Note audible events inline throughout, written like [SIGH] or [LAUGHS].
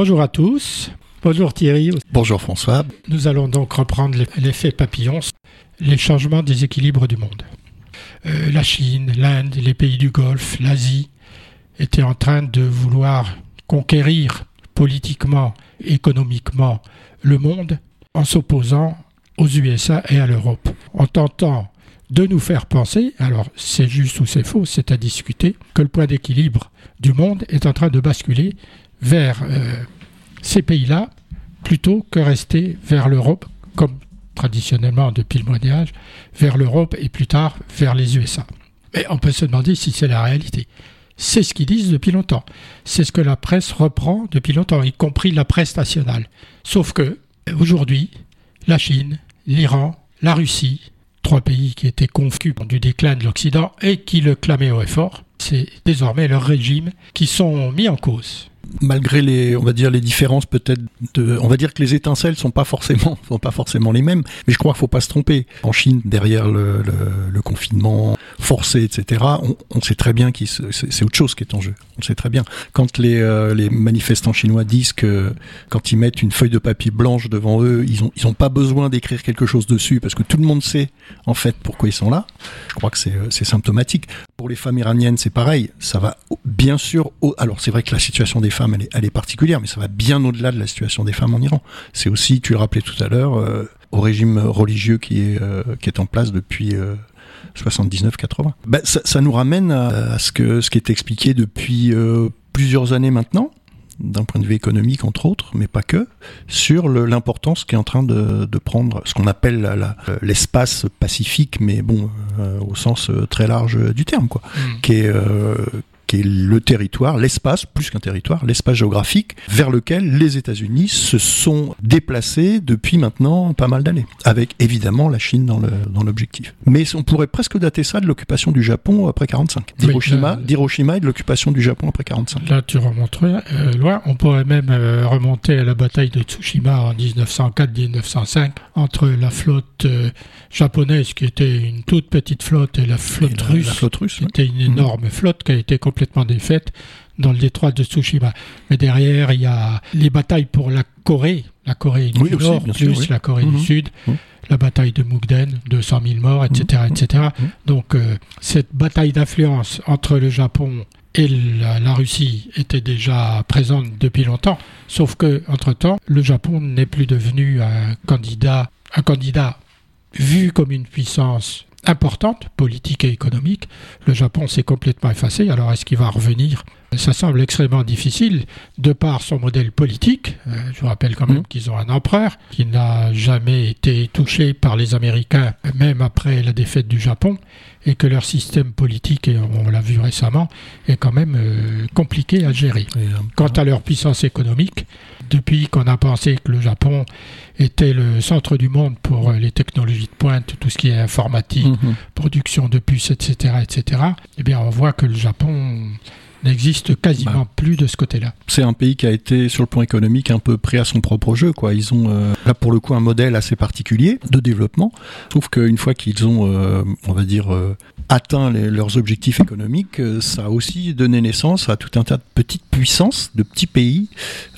Bonjour à tous. Bonjour Thierry. Bonjour François. Nous allons donc reprendre l'effet papillon, les changements des équilibres du monde. Euh, la Chine, l'Inde, les pays du Golfe, l'Asie étaient en train de vouloir conquérir politiquement, économiquement le monde en s'opposant aux USA et à l'Europe, en tentant de nous faire penser, alors c'est juste ou c'est faux, c'est à discuter, que le point d'équilibre du monde est en train de basculer vers euh, ces pays-là plutôt que rester vers l'Europe, comme traditionnellement depuis le Moyen Âge, vers l'Europe et plus tard vers les USA. Mais on peut se demander si c'est la réalité. C'est ce qu'ils disent depuis longtemps. C'est ce que la presse reprend depuis longtemps, y compris la presse nationale. Sauf que, aujourd'hui, la Chine, l'Iran, la Russie, trois pays qui étaient convaincus du déclin de l'Occident et qui le clamaient au effort, c'est désormais leur régime qui sont mis en cause malgré les, on va dire les différences peut-être on va dire que les étincelles sont pas forcément, [LAUGHS] sont pas forcément les mêmes, mais je crois qu'il faut pas se tromper. En Chine, derrière le, confinement forcé, etc., on, on sait très bien que c'est autre chose qui est en jeu. On sait très bien. Quand les, euh, les manifestants chinois disent que quand ils mettent une feuille de papier blanche devant eux, ils ont, ils ont pas besoin d'écrire quelque chose dessus parce que tout le monde sait en fait pourquoi ils sont là. Je crois que c'est euh, symptomatique. Pour les femmes iraniennes, c'est pareil. Ça va bien sûr. alors c'est vrai que la situation des femmes, elle est, particulière, mais ça va bien au-delà de la situation des femmes en Iran. C'est aussi, tu le rappelais tout à l'heure, euh, au régime religieux qui est, euh, qui est en place depuis 79-80. Ben, ça, nous ramène à, ce, que, ce qui est expliqué depuis euh, plusieurs années maintenant, d'un point de vue économique entre autres, mais pas que, sur l'importance qui est en train de, prendre ce qu'on appelle l'espace pacifique, mais bon, au sens très large du terme, quoi, mm. qui est qui est le territoire, l'espace, plus qu'un territoire, l'espace géographique vers lequel les États-Unis se sont déplacés depuis maintenant pas mal d'années, avec évidemment la Chine dans l'objectif. Dans Mais on pourrait presque dater ça de l'occupation du Japon après 45, d'Hiroshima, et de l'occupation du Japon après 45. Là, tu remontes euh, loin. On pourrait même euh, remonter à la bataille de Tsushima en 1904-1905 entre la flotte euh, japonaise qui était une toute petite flotte et la flotte russe, la flotte russe qui était une énorme flotte qui a été complètement complètement défaite dans le détroit de Tsushima. Mais derrière, il y a les batailles pour la Corée, la Corée du Nord, plus la Corée du mhm. Sud, mhm. la bataille de Mukden, 200 000 morts, etc. Mhm. etc. Donc, euh, cette bataille d'influence entre le Japon et la, Russie était déjà présente depuis longtemps, sauf que entre-temps, le Japon n'est plus devenu un candidat, un candidat vu comme une puissance importante, politique et économique. Le Japon s'est complètement effacé. Alors est-ce qu'il va revenir? Ça semble extrêmement difficile de par son modèle politique. Euh, je vous rappelle quand même mmh. qu'ils ont un empereur qui n'a jamais été touché par les Américains, même après la défaite du Japon, et que leur système politique, et on l'a vu récemment, est quand même euh, compliqué à gérer. Quant à leur puissance économique, depuis qu'on a pensé que le Japon était le centre du monde pour euh, les technologies de pointe, tout ce qui est informatique, mhm. production de puces, etc., etc., eh bien, on voit que le Japon n'existe quasiment bah. plus de ce côté-là. C'est un pays qui a été sur le plan économique un peu pris à son propre jeu. Quoi. Ils ont euh, là pour le coup un modèle assez particulier de développement. Sauf qu'une fois qu'ils ont, euh, on va dire, euh, atteint leurs objectifs économiques, ça a aussi donné naissance à tout un tas de petites puissances, de petits pays.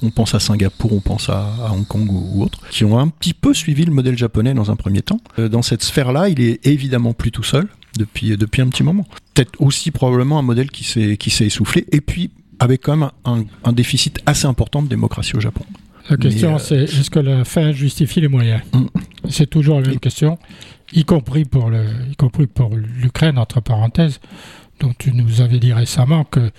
On pense à Singapour, on pense à, Hong Kong ou, ou autres, qui ont un petit peu suivi le modèle japonais dans un premier temps. dans cette sphère-là, il est évidemment plus tout seul depuis, depuis un petit moment. Peut-être aussi probablement un modèle qui s'est, qui s'est essoufflé, et puis avec quand même un, un, déficit assez important de démocratie au Japon. La question, euh, c'est est-ce que la fin justifie les moyens mm. C'est toujours la même question, y compris pour, le, y compris pour l'Ukraine, entre parenthèses, dont tu nous avais dit récemment que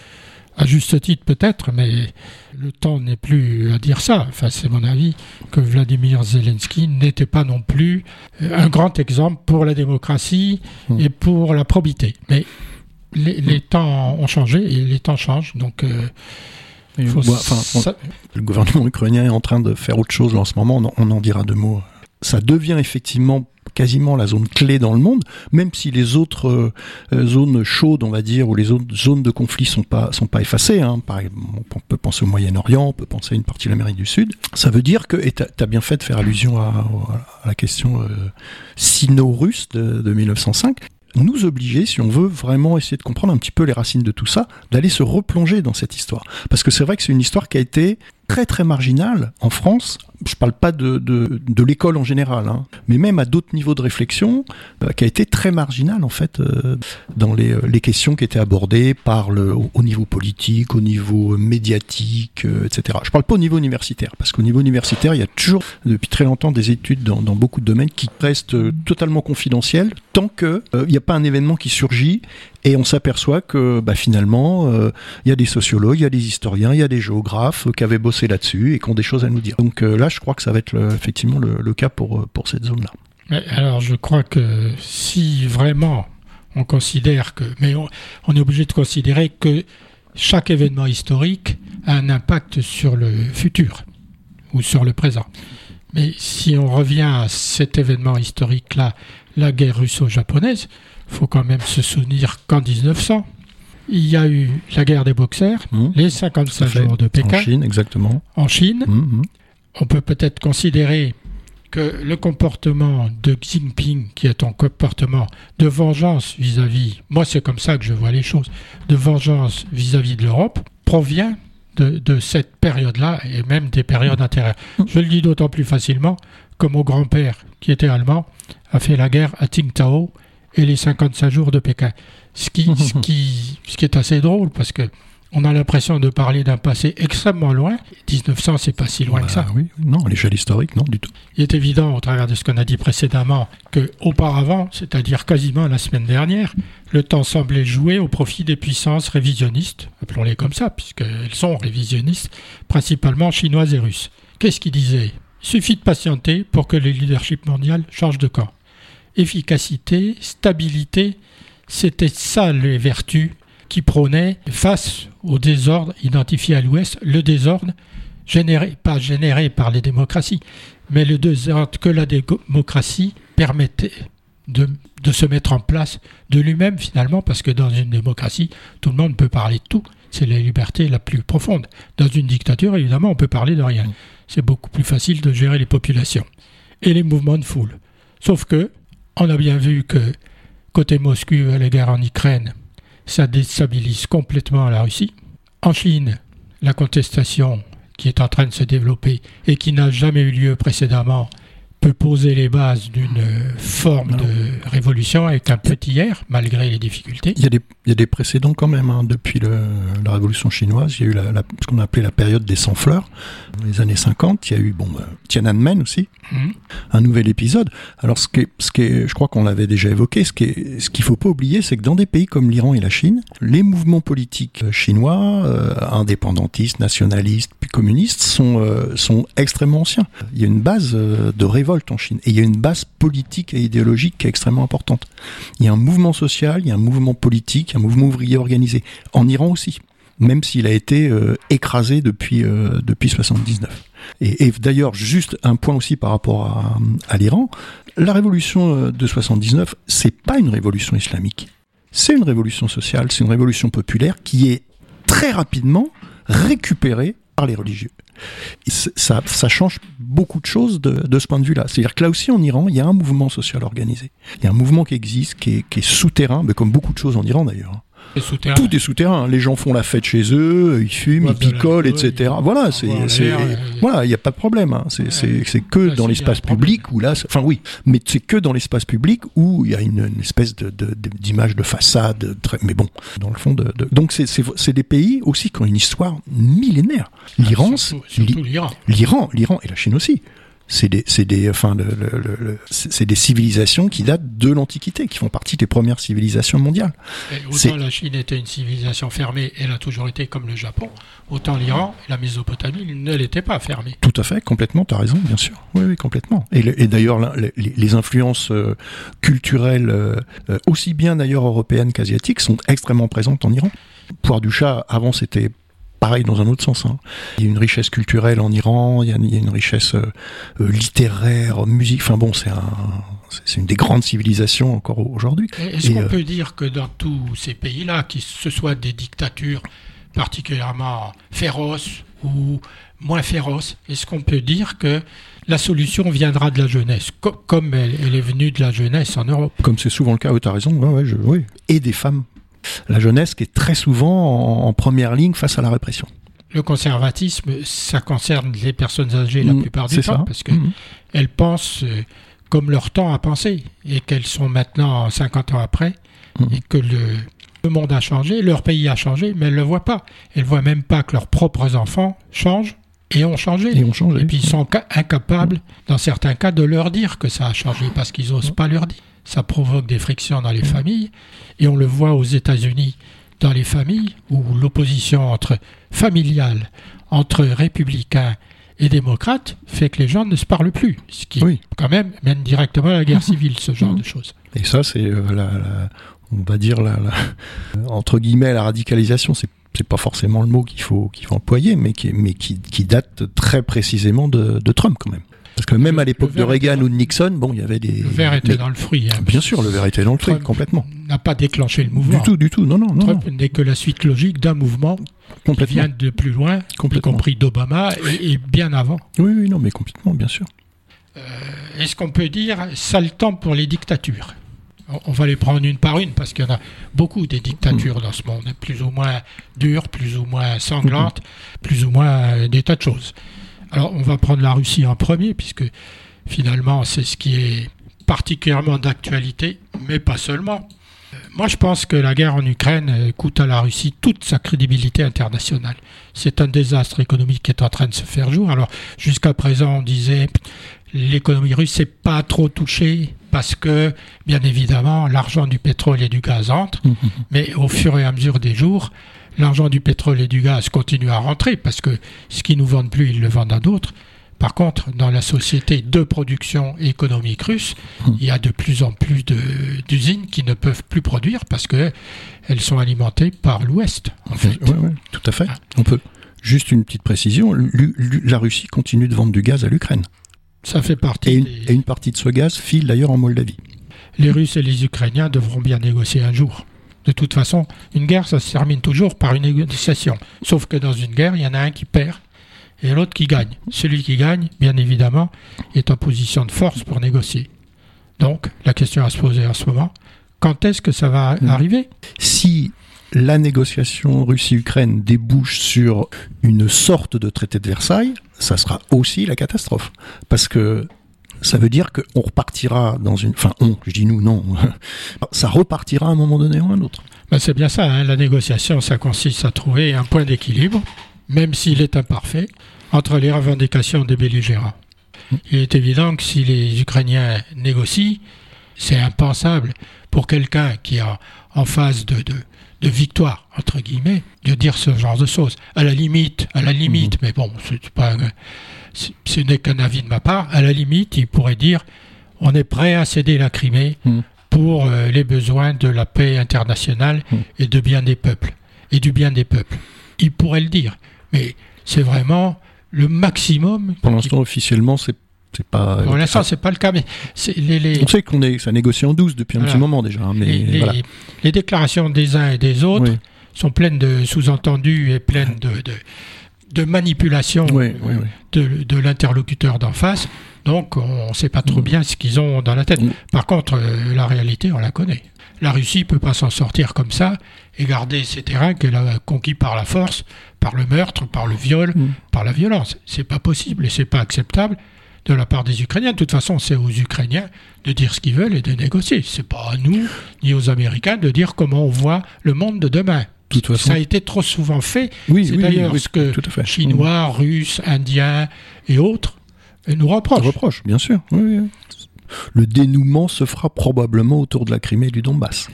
à juste titre peut-être, mais le temps n'est plus à dire ça. Enfin, c'est mon avis que Vladimir Zelensky n'était pas non plus euh, un grand exemple pour la démocratie hmm. et pour la probité. Mais les, hmm. temps ont changé et les temps changent, donc. Euh, le gouvernement ukrainien est en train de faire autre chose en ce moment, on en dira deux mots. Ça devient effectivement quasiment la zone clé dans le monde, même si les autres euh, zones chaudes, on va dire, ou les autres zones de conflit sont pas sont pas effacées. Hein. Par on peut penser au Moyen-Orient, on peut penser à une partie de l'Amérique du Sud. Ça veut dire que, et tu as bien fait de faire allusion à, la question euh, sino-russe de 1905, nous obliger, si on veut vraiment essayer de comprendre un petit peu les racines de tout ça, d'aller se replonger dans cette histoire. Parce que c'est vrai que c'est une histoire qui a été très très marginal en France je parle pas de, de, l'école en général, hein, mais même à d'autres niveaux de réflexion, euh, qui a été très marginal en fait euh, dans les, euh, les, questions qui étaient abordées par le, au niveau politique, au niveau médiatique, etc. Je parle pas au niveau universitaire, parce qu'au niveau universitaire, il y a toujours depuis très longtemps des études dans, dans beaucoup de domaines qui restent totalement confidentielles tant que il n'y a pas un événement qui surgit et on s'aperçoit que bah, finalement, il y a des sociologues, il y a des historiens, il y a des géographes qui avaient bossé là-dessus et qui ont des choses à nous dire. Donc là, je crois que ça va être effectivement le, cas pour, pour cette zone-là. Alors je crois que si vraiment on considère que, mais on, est obligé de considérer que chaque événement historique a un impact sur le futur ou sur le présent. Mais si on revient à cet événement historique-là, la guerre russo-japonaise, faut quand même se souvenir qu'en 1900, il y a eu la guerre des boxers, mmh. les 55 jours de Pékin. En Chine, exactement. En Chine. Mmh, mmh on peut peut-être considérer que le comportement de Xi Jinping, qui est un comportement de vengeance vis-à-vis, moi c'est comme ça que je vois les choses, de vengeance vis-à-vis de l'Europe, provient de, cette période-là et même des périodes antérieures. Je le dis d'autant plus facilement que mon grand-père, qui était allemand, a fait la guerre à Tsingtao et les 55 jours de Pékin. Ce qui, ce [LAUGHS] qui, ce qui est assez drôle parce que on a l'impression de parler d'un passé extrêmement loin. 1900, c'est pas si loin que ça. Bah oui, non, à l'échelle historique, non, du tout. Il est évident, au travers de ce qu'on a dit précédemment, que auparavant, c'est-à-dire quasiment la semaine dernière, le temps semblait jouer au profit des puissances révisionnistes, appelons-les comme ça, puisqu'elles sont révisionnistes, principalement chinoises et russes. Qu'est-ce qu'ils disaient? Il suffit de patienter pour que le leadership mondial change de camp. Efficacité, stabilité, c'était ça les vertus qui prônait, face au désordre identifié à l'Ouest, le désordre généré, pas généré par les démocraties, mais le désordre que la démocratie permettait de, de se mettre en place de lui-même finalement, parce que dans une démocratie, tout le monde peut parler de tout. C'est la liberté la plus profonde. Dans une dictature, évidemment, on peut parler de rien. C'est beaucoup plus facile de gérer les populations et les mouvements de foule. Sauf que, on a bien vu que côté Moscou à la guerre en Ukraine, ça déstabilise complètement la Russie. En Chine, la contestation qui est en train de se développer et qui n'a jamais eu lieu précédemment peut poser les bases d'une forme de révolution avec un petit R, malgré les difficultés. Il y a des, il y a des précédents quand même. Hein. Depuis le, la révolution chinoise, il y a eu la, ce qu'on a appelé la période des sans-fleurs, les années 50. Il y a eu bon, bah, Tiananmen aussi, mmh. un nouvel épisode. Alors, ce qui est, ce qui est, je crois qu'on l'avait déjà évoqué, ce qu'il faut pas oublier, c'est que dans des pays comme l'Iran et la Chine, les mouvements politiques chinois, euh, indépendantistes, nationalistes, puis communistes, sont, euh, sont extrêmement anciens. Il y a une base euh, de révolte en Chine. Et il y a une base politique et idéologique qui est extrêmement importante. Il y a un mouvement social, il y a un mouvement politique, un mouvement ouvrier organisé. En Iran aussi, même s'il a été euh, écrasé depuis, euh, depuis 79. Et, d'ailleurs, juste un point aussi par rapport à, à l'Iran, la révolution euh, de 79, c'est pas une révolution islamique. C'est une révolution sociale, c'est une révolution populaire qui est très rapidement récupérée par les religieux ça, change beaucoup de choses de, ce point de vue-là. C'est-à-dire que là aussi, en Iran, il y a un mouvement social organisé. Il y a un mouvement qui existe, qui est, qui est souterrain, mais comme beaucoup de choses en Iran d'ailleurs. Tout est souterrain. Les gens font la fête chez eux, ils fument, ils picolent, etc. Voilà, c'est, voilà, il n'y a pas de problème. Hein. C'est, c'est, que dans l'espace public où là, enfin oui, mais c'est que dans l'espace public où il y a une, espèce de, d'image de façade. Très, mais bon, dans le fond, de, donc c'est, c'est, des pays aussi qui ont une histoire millénaire. Ah, L'Iran, l'Iran, l'Iran et la Chine aussi c'est des, c'est des, enfin, le, le, c'est des civilisations qui datent de l'Antiquité, qui font partie des premières civilisations mondiales. autant la Chine était une civilisation fermée, elle a toujours été comme le Japon, autant l'Iran et la Mésopotamie ne l'étaient pas fermées. Tout à fait, complètement, tu as raison, bien sûr. Oui, oui, complètement. Et, et d'ailleurs, les, les, influences euh, culturelles, euh, aussi bien d'ailleurs européennes qu'asiatiques, sont extrêmement présentes en Iran. Poire du chat, avant, c'était pareil dans un autre sens. Hein. Il y a une richesse culturelle en Iran, il y a, une richesse euh, euh, littéraire, musique. Enfin bon, c'est un, c'est une des grandes civilisations encore aujourd'hui. Est-ce qu'on euh, peut dire que dans tous ces pays-là, que ce soit des dictatures particulièrement féroces ou moins féroces, est-ce qu'on peut dire que la solution viendra de la jeunesse, comme elle, est venue de la jeunesse en Europe? Comme c'est souvent le cas, tu as raison, ouais, je, oui. Et des femmes la jeunesse qui est très souvent en, première ligne face à la répression. le conservatisme, ça concerne les personnes âgées la mmh, plupart du temps, parce qu'elles mmh. pensent euh, comme leur temps a pensé, et qu'elles sont maintenant 50 ans après, mmh. et que le, le, monde a changé, leur pays a changé, mais elles ne le voient pas. Elles ne voient même pas que leurs propres enfants changent et ont changé. Et, ont changé. et puis ils sont incapables, dans certains cas, de leur dire que ça a changé, parce qu'ils n'osent pas leur dire. Ça provoque des frictions dans les familles, et on le voit aux États-Unis dans les familles où l'opposition entre familiale entre républicains et démocrates fait que les gens ne se parlent plus, ce qui quand même mène directement à la guerre [LAUGHS] civile, ce genre de choses. Et ça, c'est euh, la, on va dire la, [LAUGHS] entre guillemets la radicalisation, c'est c'est pas forcément le mot qu'il faut qu'il faut employer, mais qui mais qui, qui date très précisément de, de Trump quand même. Parce que même à l'époque de Reagan ou de Nixon, bon, il y avait des. Le verre était dans le fruit. Hein. Bien sûr, le verre était dans le fruit, complètement. N'a pas déclenché le mouvement. Du tout, du tout, non, non. Trump n'est que la suite logique d'un mouvement qui vient de plus loin, y compris d'Obama, et, bien avant. Oui, oui, non, mais complètement, bien sûr. Euh, est-ce qu'on peut dire, ça le temps pour les dictatures? On va les prendre une par une parce qu'il y en a beaucoup des dictatures dans ce monde, plus ou moins dures, plus ou moins sanglantes, plus ou moins euh, des tas de choses. Alors on va prendre la Russie en premier, puisque finalement c'est ce qui est particulièrement d'actualité, mais pas seulement. Euh, moi je pense que la guerre en Ukraine euh, coûte à la Russie toute sa crédibilité internationale. C'est un désastre économique qui est en train de se faire jour. Alors jusqu'à présent on disait l'économie russe n'est pas trop touchée parce que, bien évidemment, l'argent du pétrole et du gaz entre, mmh, mmh. mais au fur et à mesure des jours, l'argent du pétrole et du gaz continue à rentrer parce que ce qu'ils nous vendent plus, ils le vendent à d'autres. Par contre, dans la société de production économique russe, hmm. il y a de plus en plus d'usines qui ne peuvent plus produire parce qu'elles sont alimentées par l'Ouest. En fait. Oui, tout à fait. Ah. On peut. Juste une petite précision, la Russie continue de vendre du gaz à l'Ukraine. Ça fait partie. Et une, et une partie de ce gaz file d'ailleurs en Moldavie. Les Russes et les Ukrainiens devront bien négocier un jour. De toute façon, une guerre, ça se termine toujours par une négociation. Sauf que dans une guerre, il y en a un qui perd et l'autre qui gagne. Celui qui gagne, bien évidemment, est en position de force pour négocier. Donc, la question à se poser en ce moment, quand est-ce que ça va hmm. arriver? Si la négociation Russie-Ukraine débouche sur une sorte de traité de Versailles, ça sera aussi la catastrophe. Parce que ça veut dire qu'on repartira dans une... Enfin, on, je dis nous, non. [LAUGHS] ça repartira à un moment donné ou à un autre. Ben c'est bien ça, hein. la négociation, ça consiste à trouver un point d'équilibre, même s'il est imparfait, entre les revendications des belligérants. Il est évident que si les Ukrainiens négocient, c'est impensable pour quelqu'un qui est en phase de, de, de, victoire, entre guillemets, de dire ce genre de choses. À la limite, à la limite, mhm. mais bon, c'est pas ce n'est qu'un avis de ma part, à la limite, il pourrait dire on est prêt à céder la Crimée hmm. pour euh, les besoins de la paix internationale hmm. et de bien des peuples et du bien des peuples. Il pourrait le dire, mais c'est vraiment le maximum. Pour l'instant, officiellement, c'est c'est pas. Pour l'instant, c'est pas le cas, mais les, on sait qu'on est, ça négocie en douce depuis un petit moment déjà. Hein, mais les, les, déclarations des uns et des autres sont pleines de sous-entendus et pleines de, de, de manipulation De, l'interlocuteur d'en face. Donc on ne sait pas trop mm. bien ce qu'ils ont dans la tête. Mm. Par contre, euh, la réalité, on la connaît. La Russie ne peut pas s'en sortir comme ça et garder ces terrains qu'elle a conquis par la force, par le meurtre, par le viol, mm. par la violence. C'est pas possible et c'est pas acceptable de la part des Ukrainiens. De toute façon, c'est aux Ukrainiens de dire ce qu'ils veulent et de négocier. C'est pas à nous ni aux Américains de dire comment on voit le monde de demain. Ça a été trop souvent fait. Oui, c'est d'ailleurs ce que Chinois. Russes, Indiens et autres nous reprochent. Reprochent, bien sûr. Le dénouement se fera probablement autour de la Crimée et du Donbass.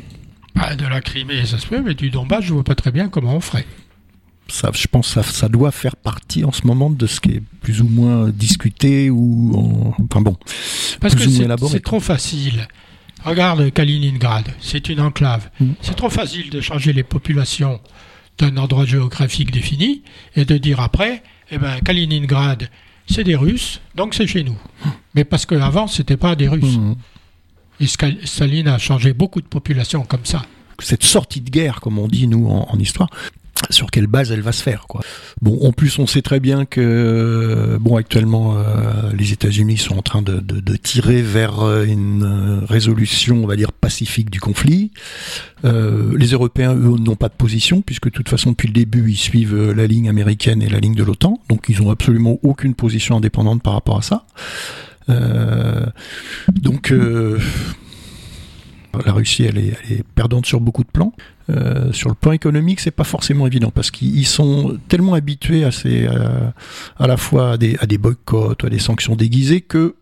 Bah, de la Crimée, ça se fait, mais du Donbass, je ne vois pas très bien comment on ferait. Ça, je pense que ça, doit faire partie en ce moment de ce qui est plus ou moins discuté ou enfin bon. Parce que c'est trop facile. Regarde Kaliningrad, c'est une enclave. Mm. C'est trop facile de changer les populations d'un endroit géographique défini et de dire après, eh ben, Kaliningrad, c'est des Russes, donc c'est chez nous. Mais parce qu'avant, ce n'était pas des Russes. Mm. Et Staline a changé beaucoup de populations comme ça. Cette sortie de guerre, comme on dit nous en, histoire, sur quelle base elle va se faire quoi. Bon, en plus on sait très bien que bon actuellement euh, les États-Unis sont en train de, de, de, tirer vers euh, une euh, résolution, on va dire pacifique du conflit. Euh, les Européens eux n'ont pas de position puisque de toute façon depuis le début ils suivent la ligne américaine et la ligne de l'OTAN, donc ils ont absolument aucune position indépendante par rapport à ça. donc la Russie, elle est, perdante sur beaucoup de plans. Euh, sur le plan économique, c'est pas forcément évident parce qu'ils sont tellement habitués à, ces, euh, à la fois à des, à des boycotts, à des sanctions déguisées que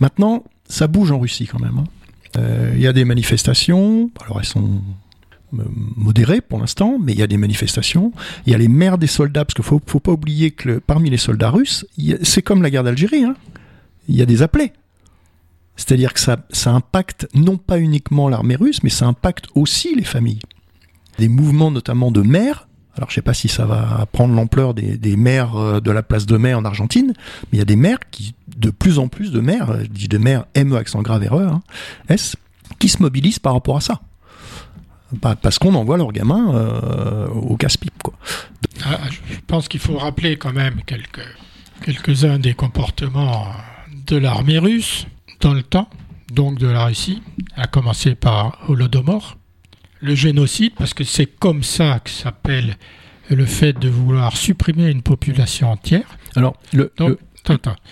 maintenant, ça bouge en Russie quand même. Hein. Euh, il y a des manifestations, alors elles sont modérées pour l'instant, mais il y a des manifestations. Il y a les maires des soldats, parce qu'il faut, faut pas oublier que parmi les soldats russes, c'est comme la guerre d'Algérie. Hein. Il y a des appelés. C'est-à-dire que ça, impacte non pas uniquement l'armée russe, mais ça impacte aussi les familles. Des mouvements notamment de maires, alors je sais pas si ça va prendre l'ampleur des, des, maires euh, de la place de mai en Argentine, mais il y a des maires qui, de plus en plus de maires, je dis de maires ME accent grave erreur, hein, S, qui se mobilisent par rapport à ça. Parce qu'on envoie leurs gamins euh, au casse-pipe. Ah, je pense qu'il faut rappeler quand même quelques, quelques-uns des comportements de l'armée russe dans le temps, donc de la Russie, à commencer par Holodomor, le génocide, parce que c'est comme ça que s'appelle le fait de vouloir supprimer une population entière. Alors, le,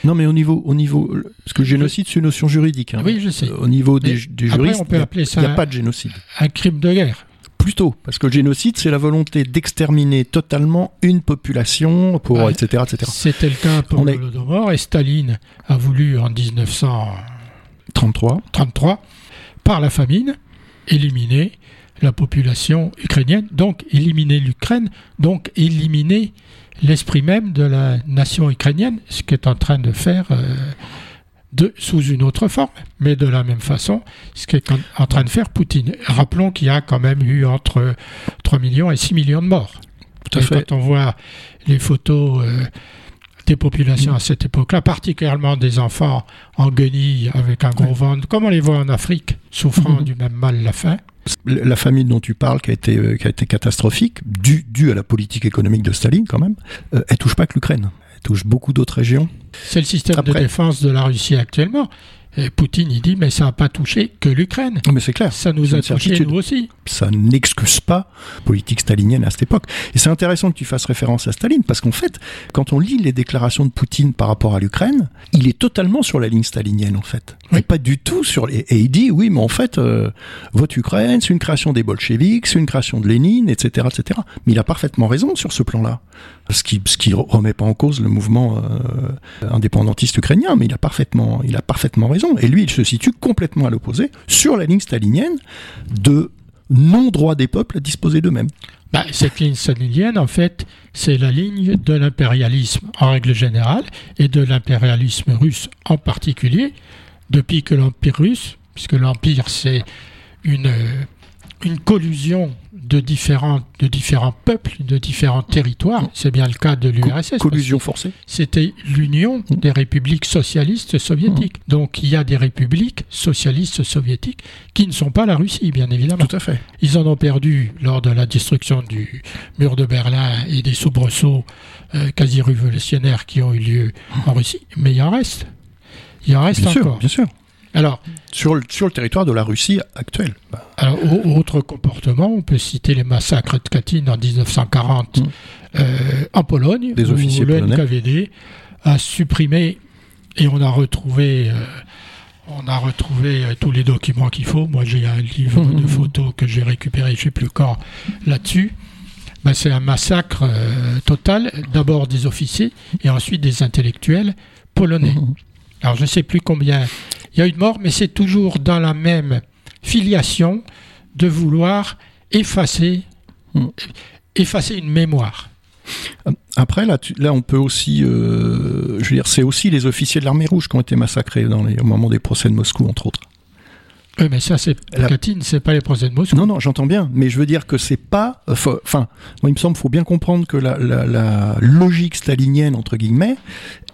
non, mais au niveau, au niveau, parce que le génocide, c'est une notion juridique. Hein. Oui, je sais. Au niveau des, juristes, il n'y a, pas de génocide. Un crime de guerre. Plutôt, parce que le génocide, c'est la volonté d'exterminer totalement une population, pour, etc., etc. C'était le cas pour l'Holodomor, et Staline a voulu en 1933 33, par la famine, éliminer la population ukrainienne, donc éliminer l'Ukraine, donc éliminer l'esprit même de la nation ukrainienne, ce qu'est en train de faire euh, de, sous une autre forme, mais de la même façon, ce qu'est en train de faire Poutine. Rappelons qu'il y a quand même eu entre 3 millions et 6 millions de morts. Tout à fait. Quand on voit les photos euh, des populations à cette époque-là, particulièrement des enfants en guenilles avec un gros ventre, comme on les voit en Afrique, souffrant mhm. du même mal la faim, la famine dont tu parles, qui a été, euh, qui a été catastrophique, due, due à la politique économique de Staline quand même, euh, elle touche pas que l'Ukraine. Elle touche beaucoup d'autres régions. C'est le système de défense de la Russie actuellement. Et Poutine, il dit, mais ça n'a pas touché que l'Ukraine. Mais c'est clair. Ça nous a touché nous aussi. Ça n'excuse pas la politique stalinienne à cette époque. Et c'est intéressant que tu fasses référence à Staline, parce qu'en fait, quand on lit les déclarations de Poutine par rapport à l'Ukraine, il est totalement sur la ligne stalinienne, en fait. Oui. pas du tout sur les... Et il dit, oui, mais en fait, euh, votre Ukraine, c'est une création des bolcheviks, c'est une création de Lénine, etc., etc. Mais il a parfaitement raison sur ce plan-là. Ce qui, ce qui remet pas en cause le mouvement euh, indépendantiste ukrainien, mais il a parfaitement, il a parfaitement raison et lui, il se situe complètement à l'opposé, sur la ligne stalinienne de non-droit des peuples à disposer d'eux-mêmes. Bah, cette ligne stalinienne, en fait, c'est la ligne de l'impérialisme en règle générale et de l'impérialisme russe en particulier, depuis que l'Empire russe, puisque l'Empire c'est une, une collusion de différents, de différents peuples, de différents territoires. C'est bien le cas de l'URSS. Collusion forcée. C'était l'union des républiques socialistes soviétiques. Mmh. Donc il y a des républiques socialistes soviétiques qui ne sont pas la Russie, bien évidemment. Tout à fait. Ils en ont perdu lors de la destruction du mur de Berlin et des soubresauts euh, quasi révolutionnaires qui ont eu lieu en Russie. Mais il en reste. Il en reste bien encore. Sûr, bien sûr. Alors, sur le, sur le territoire de la Russie actuelle. Alors, autre comportement, on peut citer les massacres de Katyn en 1940 mmh. euh, en Pologne, Des officiers où le NKVD a supprimé et on a retrouvé. Euh, on a retrouvé euh, tous les documents qu'il faut. Moi, j'ai un livre de [LAUGHS] photos que j'ai récupéré, je ne sais plus quand, là-dessus. Ben, c'est un massacre total, d'abord des officiers et ensuite des intellectuels polonais. Mmh. Alors, je ne sais plus combien il y a eu de mort, mais c'est toujours dans la même filiation de vouloir effacer, hmm. effacer une mémoire. Après, là, là, on peut aussi, euh, je veux dire, c'est aussi les officiers de l'armée rouge qui ont été massacrés dans les, au moment des procès de Moscou, entre autres. Oui, mais ça, c'est la... Katyn, c'est pas les procès de Moscou. Non, non, j'entends bien, mais je veux dire que c'est pas. Euh, enfin, moi, il me semble, faut bien comprendre que la, la, la, logique stalinienne entre guillemets,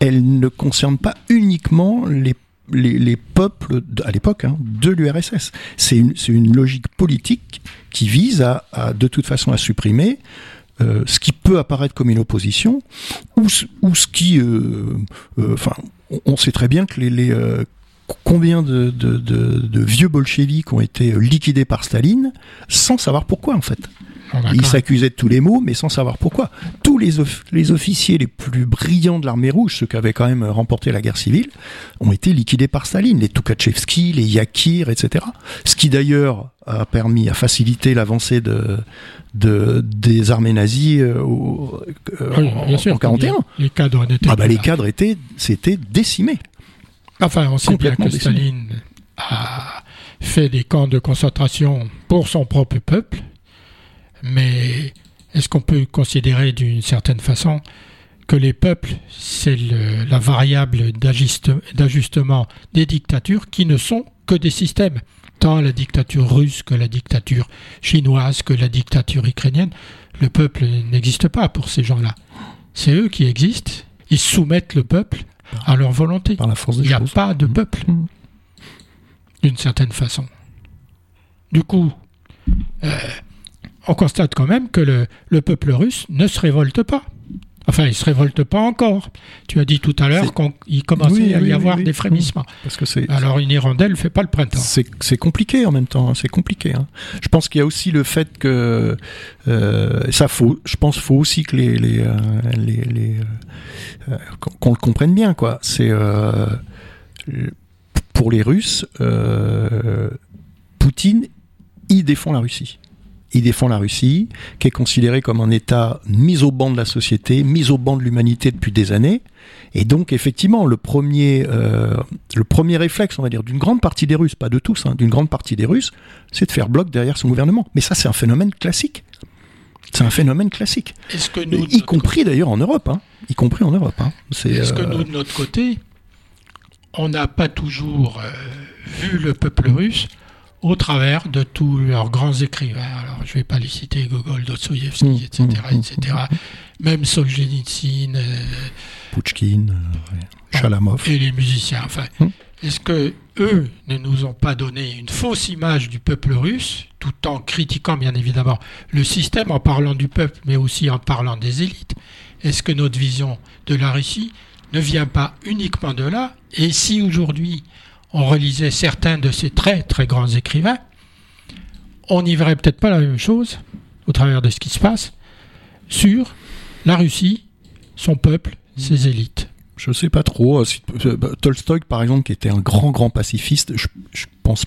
elle ne concerne pas uniquement les les, peuples à l'époque hein, de l'URSS. C'est une, logique politique qui vise à, de toute façon à supprimer euh, ce qui peut apparaître comme une opposition, ou, ce qui, euh, euh, enfin, on sait très bien que les, combien de, de, vieux bolcheviks ont été liquidés par Staline sans savoir pourquoi en fait. Oh, Ils s'accusaient de tous les maux, mais sans savoir pourquoi. Tous les, les officiers les plus brillants de l'armée rouge, ceux qui avaient quand même remporté la guerre civile, ont été liquidés par Staline. Les Tukhachevski, les Yakir, etc. Ce qui d'ailleurs a permis, à faciliter l'avancée de, de, des armées nazies euh, euh, en, 41. Les, cadres étaient. Ah bah les cadres étaient, c'était décimé. Enfin, on sait bien que Staline a fait des camps de concentration pour son propre peuple mais est-ce qu'on peut considérer d'une certaine façon que les peuples, c'est la variable d'ajustement des dictatures qui ne sont que des systèmes Tant la dictature russe que la dictature chinoise que la dictature ukrainienne, le peuple n'existe pas pour ces gens-là. C'est eux qui existent. Ils soumettent le peuple à leur volonté. Il n'y a pas de mmh. peuple, mmh. d'une certaine façon. Du coup, euh, on constate quand même que le, peuple russe ne se révolte pas. Enfin, il ne se révolte pas encore. Tu as dit tout à l'heure qu'il commençait à y avoir des frémissements. Parce que c'est, Alors, une hirondelle ne fait pas le printemps. C'est, compliqué en même temps. Hein, c'est compliqué. Hein. Je pense qu'il y a aussi le fait que euh, ça faut. Je pense faut aussi que les, les, euh, les, euh, qu'on le comprenne bien quoi. C'est pour les Russes, Poutine, il défend la Russie il défend la Russie, qui est considérée comme un État mis au banc de la société, mis au banc de l'humanité depuis des années. Et donc, effectivement, le premier, euh, le premier réflexe, on va dire, d'une grande partie des Russes, pas de tous, hein, d'une grande partie des Russes, c'est de faire bloc derrière son gouvernement. Mais ça, c'est un phénomène classique. C'est un phénomène classique. Est-ce que nous, y compris d'ailleurs en Europe, hein. y compris en Europe. Hein. Est-ce que euh, nous, de notre côté, on n'a pas toujours euh, vu le peuple russe au travers de tous leurs grands écrivains. Alors, je ne vais pas les citer, Gogol, Dostoïevski, etc., etc. Même Solzhenitsyn. Euh, Pouchkine, euh, Chalamov. Et les musiciens. Enfin, est-ce que eux ne nous ont pas donné une fausse image du peuple russe, tout en critiquant bien évidemment le système, en parlant du peuple, mais aussi en parlant des élites? Est-ce que notre vision de la Russie ne vient pas uniquement de là? Et si aujourd'hui on relisait certains de ces très très grands écrivains, on n'y verrait peut-être pas la même chose, au travers de ce qui se passe, sur la Russie, son peuple, ses élites. Je ne sais pas trop. Euh, euh, bah, Tolstoï, par exemple, qui était un grand, grand pacifiste, je, pense,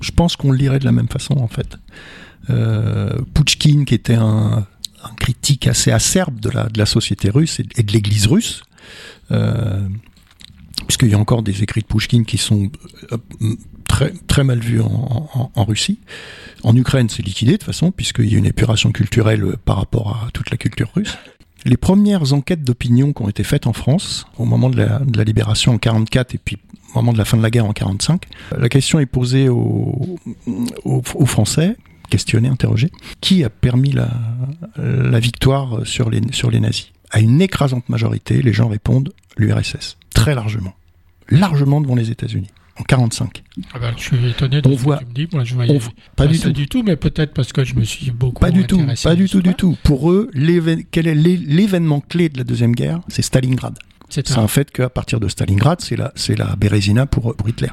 je pense qu'on le lirait de la même façon, en fait. Euh, qui était un, critique assez acerbe de la, de la société russe et, de l'Église russe, euh, puisqu'il y a encore des écrits de Pushkin qui sont euh, très, très mal vus en, Russie. En Ukraine, c'est liquidé de toute façon, puisqu'il y a une épuration culturelle euh, par rapport à toute la culture russe. Les premières enquêtes d'opinion qui ont été faites en France, au moment de la, libération en 44 et puis au moment de la fin de la guerre en 45, la question est posée aux, aux, Français, questionnés, interrogés, qui a permis la, la victoire sur les, sur les nazis À une écrasante majorité, les gens répondent l'URSS très largement, largement devant les États-Unis en 45. Ah ben, je suis étonné de ce que tu me dis. Moi, je voyais pas, du tout. du tout, mais peut-être parce que je me suis beaucoup pas du tout, pas du tout, du tout. Pour eux, quel est l'événement clé de la deuxième guerre C'est Stalingrad. C'est un fait qu'à partir de Stalingrad, c'est la, c'est la Bérésina pour, Hitler.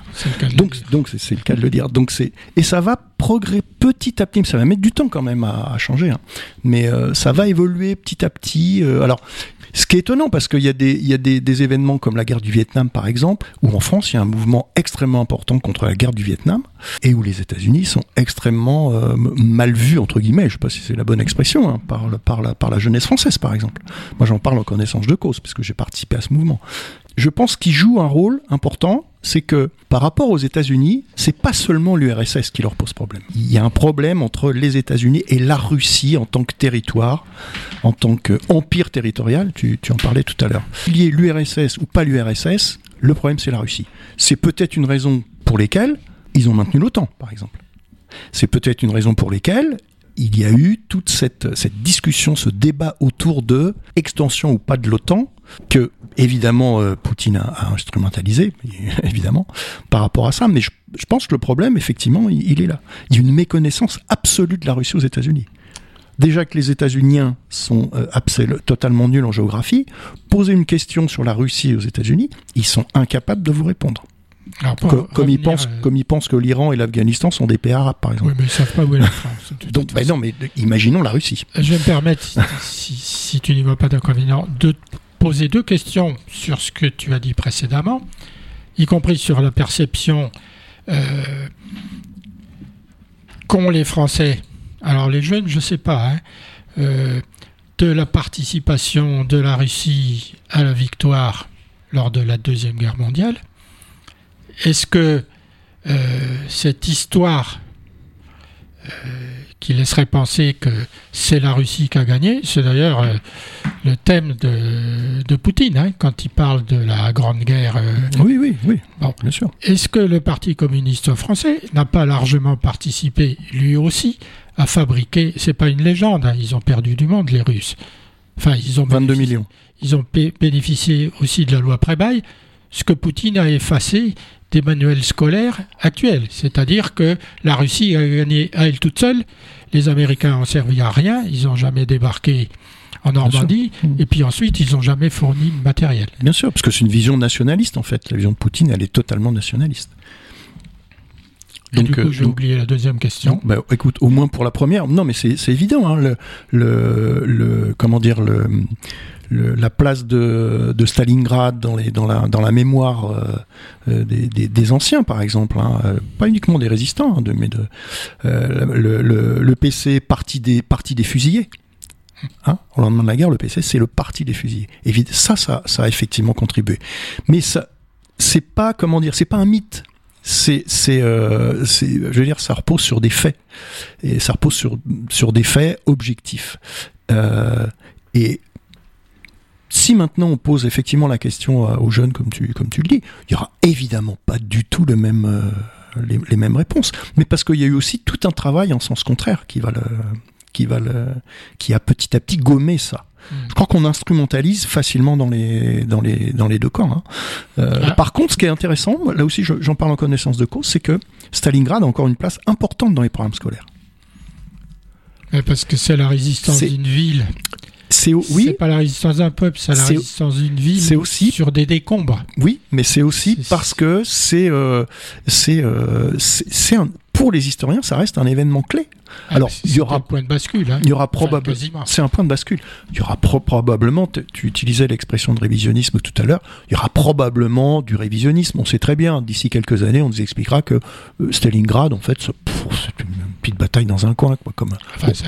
Donc, donc c'est, le cas de le dire. Donc c'est et ça va progresser petit à petit. Ça va mettre du temps quand même à, changer, hein. mais euh, ça va évoluer petit à petit. Euh, alors, ce qui est étonnant parce qu'il y a, des, événements comme la guerre du Vietnam par exemple, où en France il y a un mouvement extrêmement important contre la guerre du Vietnam, et où les États-Unis sont extrêmement euh, mal vus, entre guillemets, je ne sais pas si c'est la bonne expression, hein, par, par, la, par la jeunesse française par exemple. Moi j'en parle en connaissance de cause, parce que j'ai participé à ce mouvement. Je pense qu'il joue un rôle important c'est que par rapport aux États-Unis, c'est pas seulement l'URSS qui leur pose problème. Il y a un problème entre les États-Unis et la Russie en tant que territoire, en tant qu'empire territorial. Tu, en parlais tout à l'heure. Qu'il y ait l'URSS ou pas l'URSS, le problème c'est la Russie. C'est peut-être une raison pour lesquelles ils ont maintenu l'OTAN, par exemple. C'est peut-être une raison pour lesquelles il y a eu toute cette, cette discussion, ce débat autour de extension ou pas de l'OTAN, que évidemment euh, Poutine a, instrumentalisé, [LAUGHS] évidemment, par rapport à ça. Mais je, pense que le problème, effectivement, il, est là. Il y a une méconnaissance absolue de la Russie aux États-Unis. déjà que les États-Unis sont euh, totalement nuls en géographie, posez une question sur la Russie aux États-Unis, ils sont incapables de vous répondre. comme, ils pensent, euh, comme ils pensent que l'Iran et l'Afghanistan sont des pays arabes, par exemple. Oui, mais ils savent pas où est la [LAUGHS] France. Donc, ben non, mais imaginons la Russie. Je vais me permettre, si, si tu n'y vois pas d'inconvénient, de poser deux questions sur ce que tu as dit précédemment, y compris sur la perception euh, qu'ont les Français, alors les jeunes, je ne sais pas, hein, euh, de la participation de la Russie à la victoire lors de la Deuxième Guerre mondiale. Est-ce que euh, cette histoire qui laisserait penser que c'est la Russie qui a gagné. C'est d'ailleurs euh, le thème de, de Poutine hein, quand il parle de la Grande Guerre. Euh. oui, oui, oui, bien sûr. Est-ce que le Parti communiste français n'a pas largement participé, lui aussi, à fabriquer, c'est pas une légende, hein, ils ont perdu du monde, les Russes. Enfin, ils ont 22 millions. Ils ont bénéficié aussi de la loi Prébaille, ce que Poutine a effacé des manuels scolaires actuels. C'est-à-dire que la Russie a gagné à elle toute seule, les Américains ont servi à rien, ils n'ont jamais débarqué en Normandie, et puis ensuite ils n'ont jamais fourni de matériel. Bien sûr, parce que c'est une vision nationaliste en fait. La vision de Poutine, elle est totalement nationaliste. Donc, du coup, euh, j'ai oublié la deuxième question. Bah, écoute, au moins pour la première, non, mais c'est évident. Hein, le, le, le, comment dire, le, la place de, Stalingrad dans, les, dans, la, dans la mémoire euh, euh, des, anciens, par exemple, hein, euh, pas uniquement des résistants, hein, de, mais de, le, PC parti des, parti des fusillés. Hein, au lendemain de la guerre, le PC, c'est le parti des fusillés. Ça, ça, ça a effectivement contribué. Mais ça, c'est pas, comment dire, c'est pas un mythe c'est c'est je veux dire ça repose sur des faits et ça repose sur sur des faits objectifs et si maintenant on pose effectivement la question aux jeunes, comme tu, comme tu le dis, il n'y aura évidemment pas du tout le même, euh, les, mêmes réponses. Mais parce qu'il y a eu aussi tout un travail en sens contraire qui va le, qui va le, qui a petit à petit gommé ça. Hmm. Je crois qu'on instrumentalise facilement dans les, dans les, dans les deux camps. Hein. Euh, ah. Par contre, ce qui est intéressant, là aussi j'en parle en connaissance de cause, c'est que Stalingrad a encore une place importante dans les programmes scolaires. Parce que c'est la résistance d'une ville c'est oui. pas la résistance d'un peuple, c'est la résistance d'une ville. C'est aussi sur des décombres. Oui, mais c'est aussi parce que c'est euh, euh, c'est un pour les historiens, ça reste un événement clé. Ah, Alors, il y aura un point de bascule. Hein. Il y aura probablement. C'est un point de bascule. Il y aura probablement. Tu utilisais l'expression de révisionnisme tout à l'heure. Il y aura probablement du révisionnisme. On sait très bien. D'ici quelques années, on nous expliquera que euh, Stalingrad, en fait, c'est une petite bataille dans un coin, quoi. Comme.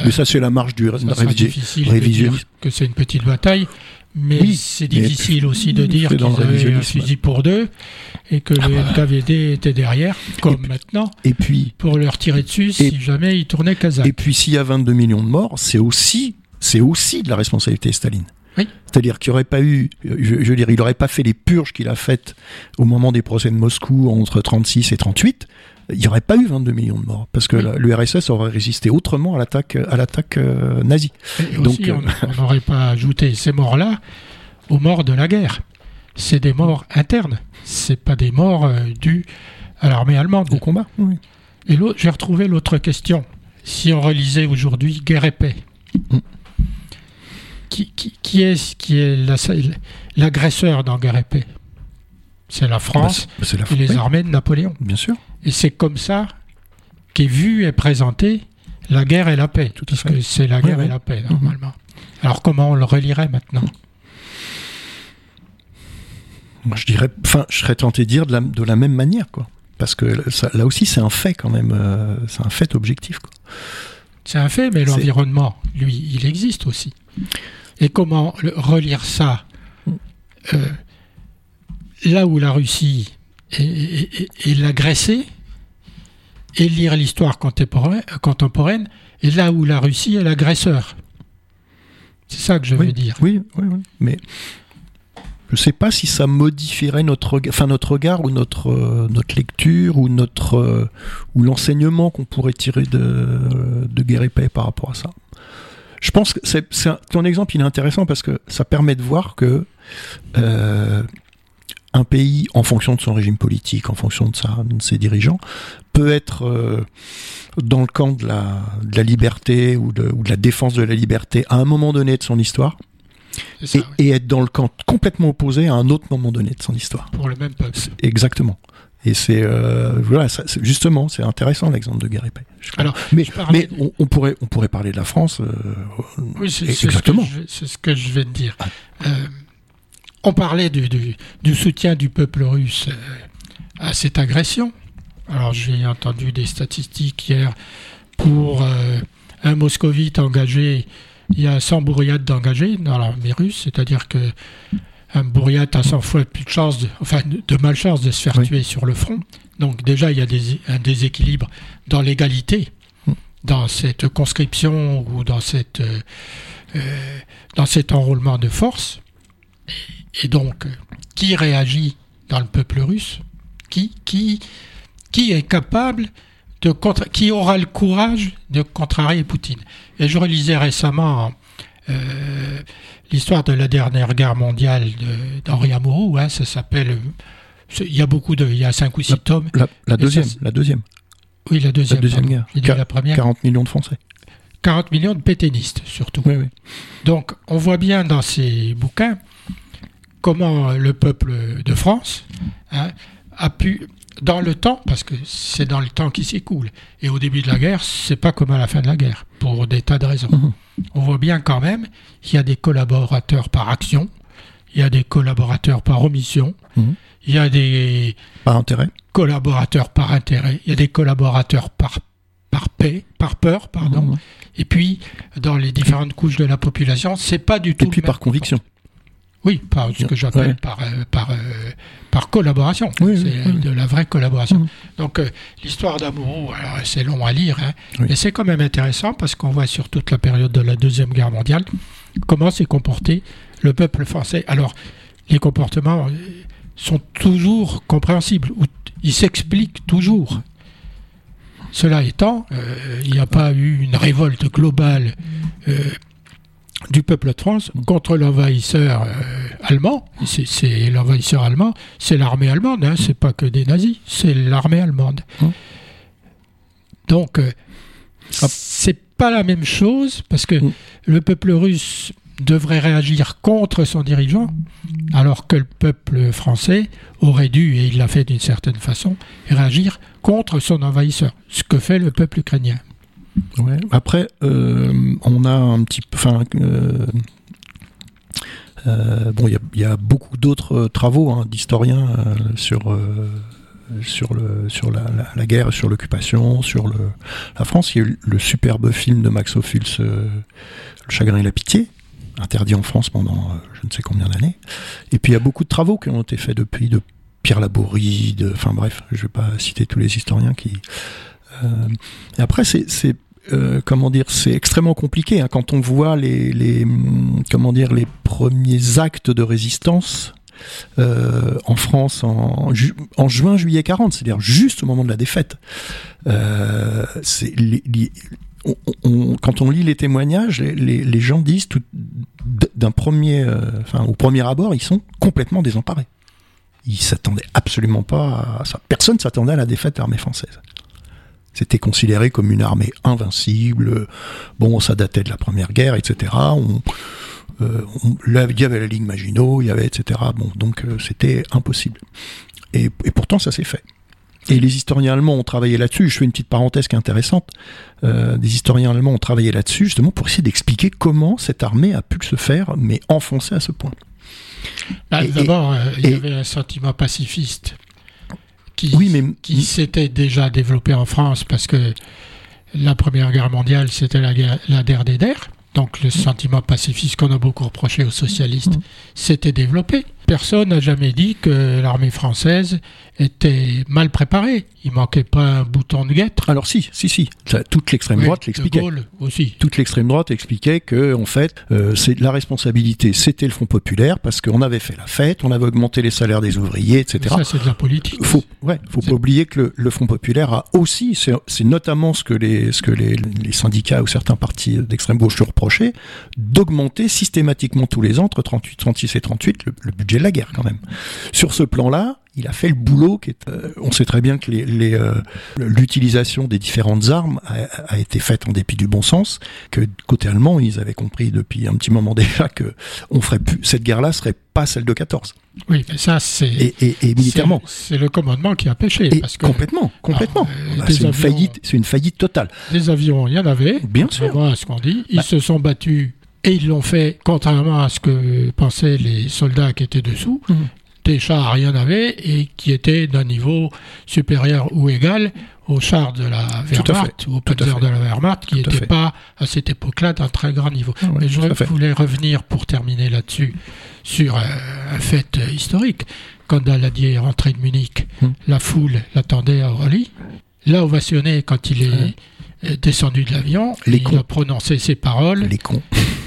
mais ça, c'est la marche du révisionnisme. Que c'est une petite bataille. Mais c'est difficile aussi de dire qu'ils avaient un fusil pour deux et que ah le bah. NKVD était derrière, comme maintenant, et puis, pour leur tirer dessus si jamais ils tournaient Kazakh. Et puis s'il y a 22 millions de morts, c'est aussi, c'est aussi de la responsabilité de Staline. Oui. C'est-à-dire qu'il n'y aurait pas eu, je, veux dire, il n'aurait pas fait les purges qu'il a faites au moment des procès de Moscou entre 36 et 38 il n'y aurait pas eu 22 millions de morts parce que l'URSS aurait résisté autrement à l'attaque à l'attaque euh, nazie. Donc euh, on n'aurait pas ajouté ces morts-là aux morts de la guerre. C'est des morts internes. C'est pas des morts euh, dues à l'armée allemande. Au combat. Oui. Et j'ai retrouvé l'autre question. Si on relisait aujourd'hui Guerre et paix, mm. Qui, qui, est qui est l'agresseur dans Guerre et paix? C'est la France bah, bah, et les armées de Napoléon. Bien sûr. Et c'est comme ça qu'est vue et présentée la guerre et la paix. Tout parce que c'est la guerre et la paix, normalement. Alors comment on le relirait maintenant? Moi, je dirais, enfin, je serais tenté de dire de la, de la même manière, quoi. Parce que là aussi, c'est un fait quand même, euh, c'est un fait objectif. C'est un fait, mais l'environnement, lui, il existe aussi. Et comment relire ça euh, là où la Russie est l'agressée et lire l'histoire contemporaine, et là où la Russie est l'agresseur. C'est ça que je veux dire. Oui, oui, oui. Mais je ne sais pas si ça modifierait notre, enfin notre regard ou notre, euh, notre lecture ou, notre, euh, ou l'enseignement qu'on pourrait tirer de, de Guerre et Paix par rapport à ça. Je pense que c'est, ton exemple il est intéressant parce que ça permet de voir que euh, un pays, en fonction de son régime politique, en fonction de, sa, de ses dirigeants, peut être euh, dans le camp de la, de la liberté ou de, ou de, la défense de la liberté à un moment donné de son histoire. Ça, et, oui. et, être dans le camp complètement opposé à un autre moment donné de son histoire. Pour le même peuple. Exactement. Et c'est euh, voilà, ça, justement, c'est intéressant l'exemple de Paix. Alors, mais, mais on, on, pourrait on pourrait parler de la France. Euh, oui, c'est exactement. C'est ce que je vais te dire. Ah. Euh, on parlait du, du, du, soutien du peuple russe à cette agression. Alors j'ai entendu des statistiques hier pour un moscovite engagé, il y a 100 bourriades d'engagés dans l'armée russe, c'est-à-dire que un bourriate a 100 fois plus de chance, de, enfin de malchance de se faire oui. tuer sur le front. Donc déjà il y a des, un déséquilibre dans l'égalité, mm. dans cette conscription ou dans cette euh, euh, dans cet enrôlement de force. Et, donc qui réagit dans le peuple russe? Qui qui qui est capable de qui aura le courage de contrarier Poutine? Et je relisais récemment euh, l'histoire de la dernière guerre mondiale d'Henri Amouroux, hein, ça s'appelle. Il y a beaucoup de, il y a cinq ou six la, tomes. La, la deuxième, ça, la deuxième. Oui, la deuxième. La deuxième guerre. Car, la première. 40 millions de Français. 40 millions de pétainistes, surtout. Oui, oui. Donc, on voit bien dans ces bouquins comment le peuple de France hein, a pu dans le temps, parce que c'est dans le temps qui s'écoule. Et au début de la guerre, c'est pas comme à la fin de la guerre, pour des tas de raisons. Mmh. On voit bien quand même qu'il y a des collaborateurs par action, il y a des collaborateurs par omission, mmh. il y a des par intérêt. collaborateurs par intérêt, il y a des collaborateurs par par paix, par peur, pardon. Mmh. Et puis dans les différentes couches de la population, c'est pas du tout. Et puis par conviction. Oui, par ce que j'appelle ouais. par, euh, par, euh, par collaboration. Oui, c'est oui. de la vraie collaboration. Mmh. Donc euh, l'histoire d'Amouroux, c'est long à lire, hein, oui. mais c'est quand même intéressant parce qu'on voit sur toute la période de la Deuxième Guerre mondiale comment s'est comporté le peuple français. Alors, les comportements sont toujours compréhensibles, ou ils s'expliquent toujours. Cela étant, euh, il n'y a pas eu une révolte globale euh, du peuple de France contre l'envahisseur euh, allemand. C'est l'envahisseur allemand, c'est l'armée allemande, hein, c'est pas que des nazis, c'est l'armée allemande. Mmh. Donc, euh, c'est pas la même chose parce que mmh. le peuple russe devrait réagir contre son dirigeant, alors que le peuple français aurait dû, et il l'a fait d'une certaine façon, réagir contre son envahisseur, ce que fait le peuple ukrainien. Après, euh, on a un petit peu. Enfin, euh, euh, bon, il y, a beaucoup d'autres travaux hein, d'historiens sur sur le sur la, guerre, sur l'occupation, sur le, la France. Il y a eu le superbe film de Max Ophuls, Le chagrin et la pitié, interdit en France pendant je ne sais combien d'années. Et puis il y a beaucoup de travaux qui ont été faits depuis, de Pierre Laborie, de, enfin bref, je ne vais pas citer tous les historiens qui. Et après, c'est euh, comment dire, c'est extrêmement compliqué hein, quand on voit les, comment dire, les premiers actes de résistance euh, en France en, ju en juin, juillet 40, c'est-à-dire juste au moment de la défaite. Euh, quand on lit les témoignages, les, gens disent d'un premier, enfin au premier abord, ils sont complètement désemparés. Ils s'attendaient absolument pas à ça. Personne s'attendait à la défaite de l'armée française. C'était considéré comme une armée invincible. Bon, ça datait de la Première Guerre, etc. On, euh, on, là, il y avait la ligne Maginot, il y avait, etc. Bon, donc euh, c'était impossible. Et, et, pourtant, ça s'est fait. Et les historiens allemands ont travaillé là-dessus. Je fais une petite parenthèse qui est intéressante. Euh, des historiens allemands ont travaillé là-dessus, justement, pour essayer d'expliquer comment cette armée a pu se faire, mais enfoncer à ce point. D'abord, euh, il y avait un sentiment pacifiste qui, oui, mais... qui s'était déjà développé en France parce que la Première Guerre mondiale, c'était la, guerre, la guerre des der. Donc le sentiment pacifiste qu'on a beaucoup reproché aux socialistes mmh. s'était développé. Personne n'a jamais dit que l'armée française était mal préparée. Il manquait pas un bouton de guêtre. Alors si, si, si. Ça, toute l'extrême oui, droite l'expliquait. aussi. Toute l'extrême droite expliquait que, en fait, euh, c'est la responsabilité, c'était le Front populaire parce qu'on avait fait la fête, on avait augmenté les salaires des ouvriers, etc. Mais ça, c'est de la politique. Faut, ouais, faut pas oublier que le, le, Front populaire a aussi, c'est notamment ce que les, ce que les, les syndicats ou certains partis d'extrême gauche lui reprochaient, d'augmenter systématiquement tous les ans entre 38, 36 et 38 le, le budget budget de la guerre quand même. Sur ce plan-là, il a fait le boulot. Qui est, euh, on sait très bien que euh, l'utilisation les, des différentes armes a, été faite en dépit du bon sens. Que côté allemand, ils avaient compris depuis un petit moment [LAUGHS] déjà que on ferait plus cette guerre-là serait pas celle de 14. Oui, mais ça c'est et, et, militairement, c'est le commandement qui a pêché. parce que, complètement, complètement. Ah, c'est une faillite, c'est une faillite totale. Des avions, il y en avait. Bien sûr. ce qu'on dit. Ils bah se sont battus et ils l'ont fait contrairement à ce que pensaient les soldats qui étaient dessous. Mmh des chars, il y en avait, et qui étaient d'un niveau supérieur ou égal aux chars de la Wehrmacht, ou aux panzers de la Wehrmacht, qui n'étaient pas, à cette époque-là, d'un très grand niveau. Ah Mais je voulais revenir, pour terminer là-dessus, sur euh, un fait historique. Quand Daladier est rentré de Munich, hum. la foule l'attendait à Orly, l'a ovationné quand il est euh, descendu de l'avion, il a prononcé ces paroles. Les cons.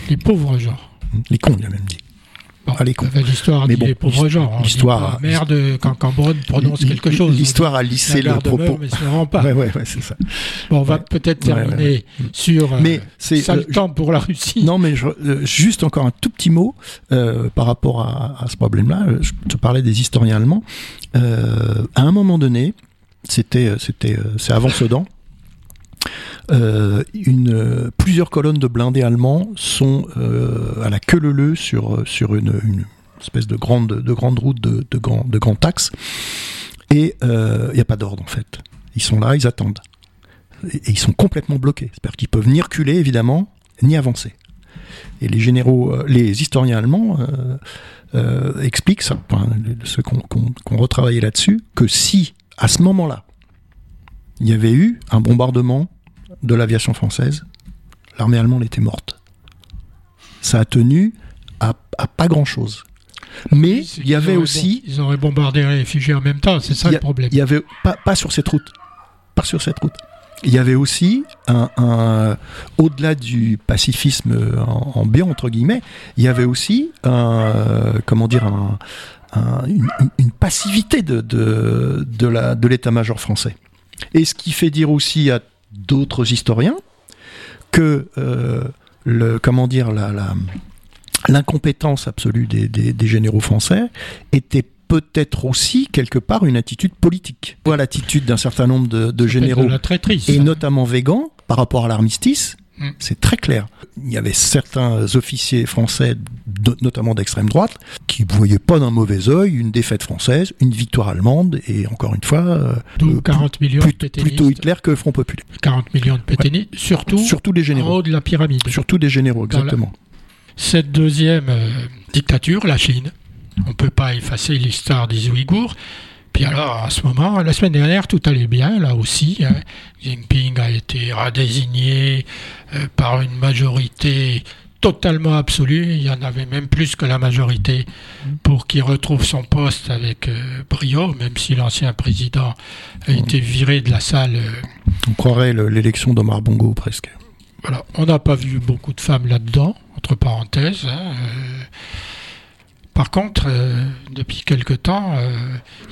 Les pauvres gens. Les cons, il a même dit. L'histoire des bon, pauvres gens. Hein. L'histoire. Merde, quand Cambronne prononce quelque chose. L'histoire a lissé le propos. mais ça rend pas. Ouais, ouais, c'est ça. Bon, on va peut-être terminer sur. Euh, mais c'est ça le euh, temps pour la Russie. Non, mais euh, juste encore un tout petit mot par rapport à, ce problème-là. Je te parlais des historiens allemands. à un moment donné, c'était, c'était, c'est avant Sedan. Euh, plusieurs colonnes de blindés allemands sont euh, à la queue leu sur, sur une, espèce de grande, de grande route de, grand, de grand axe. Et il euh, n'y a pas d'ordre en fait. Ils sont là, ils attendent. Et, ils sont complètement bloqués. C'est-à-dire qu'ils peuvent ni reculer évidemment, ni avancer. Et les généraux, les historiens allemands expliquent ça, ceux qui ont retravaillé là-dessus, que si à ce moment-là, il y avait eu un bombardement de l'aviation française, l'armée allemande était morte. Ça a tenu à, pas grand-chose. Mais il y avait aussi... ils auraient bombardé les réfugiés en même temps, c'est ça le problème. Il y avait pas, sur cette route. Pas sur cette route. Il y avait aussi un, au-delà du pacifisme en, bien entre guillemets, il y avait aussi un, comment dire une, passivité de, de, de l'état-major français. Et ce qui fait dire aussi à d'autres historiens que euh, le, comment dire, la, l'incompétence absolue des, des, généraux français était peut-être aussi quelque part une attitude politique. Voilà l'attitude d'un certain nombre de, de généraux, et notamment Végan, par rapport à l'armistice, Mm. C'est très clair. Il y avait certains officiers français, notamment d'extrême droite, qui ne voyaient pas d'un mauvais œil une défaite française, une victoire allemande, et encore une fois, 40 euh, millions de plutôt Hitler que Front Populaire. 40 millions de pétainistes, surtout, surtout des généraux. en haut de la pyramide. Surtout des généraux, exactement. Cette deuxième euh, dictature, la Chine, on ne peut pas effacer l'histoire des Ouïghours, puis alors, à ce moment, la semaine dernière, tout allait bien, là aussi. Hein. Jinping a été redésigné euh, par une majorité totalement absolue. Il y en avait même plus que la majorité pour qu'il retrouve son poste avec euh, brio, même si l'ancien président a été viré de la salle. Euh. On croirait l'élection d'Omar Bongo presque. Voilà. On n'a pas vu beaucoup de femmes là-dedans, entre parenthèses. Hein, par contre, euh, depuis quelque temps, euh,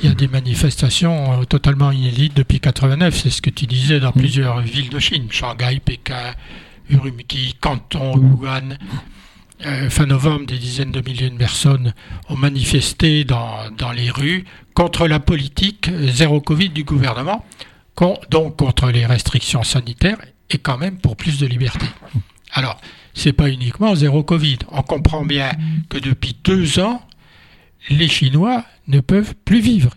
il y a des manifestations euh, totalement inédites depuis 89. C'est ce que tu disais dans mm. plusieurs villes de Chine, Shanghai, Pékin, Urumqi, Canton, Wuhan. fin novembre, des dizaines de milliers de personnes ont manifesté dans, dans les rues contre la politique zéro Covid du gouvernement, donc contre les restrictions sanitaires et quand même pour plus de liberté. Alors, c'est pas uniquement zéro Covid. On comprend bien que depuis deux ans, les Chinois ne peuvent plus vivre.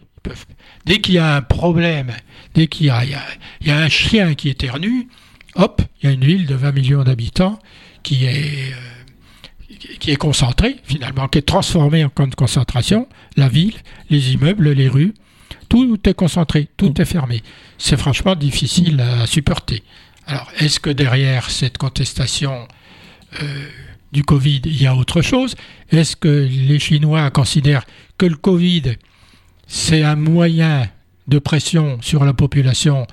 Dès qu'il y a un problème, dès qu'il y, a, un chien qui éternue, hop, il y a une ville de 20 millions d'habitants qui est, euh, qui est concentrée, finalement, qui est transformée en camp de concentration. La ville, les immeubles, les rues, tout est concentré, tout est fermé. C'est franchement difficile à supporter. Alors, est-ce que derrière cette contestation du Covid, il y a autre chose Est-ce que les Chinois considèrent que le Covid, c'est un moyen de pression sur la population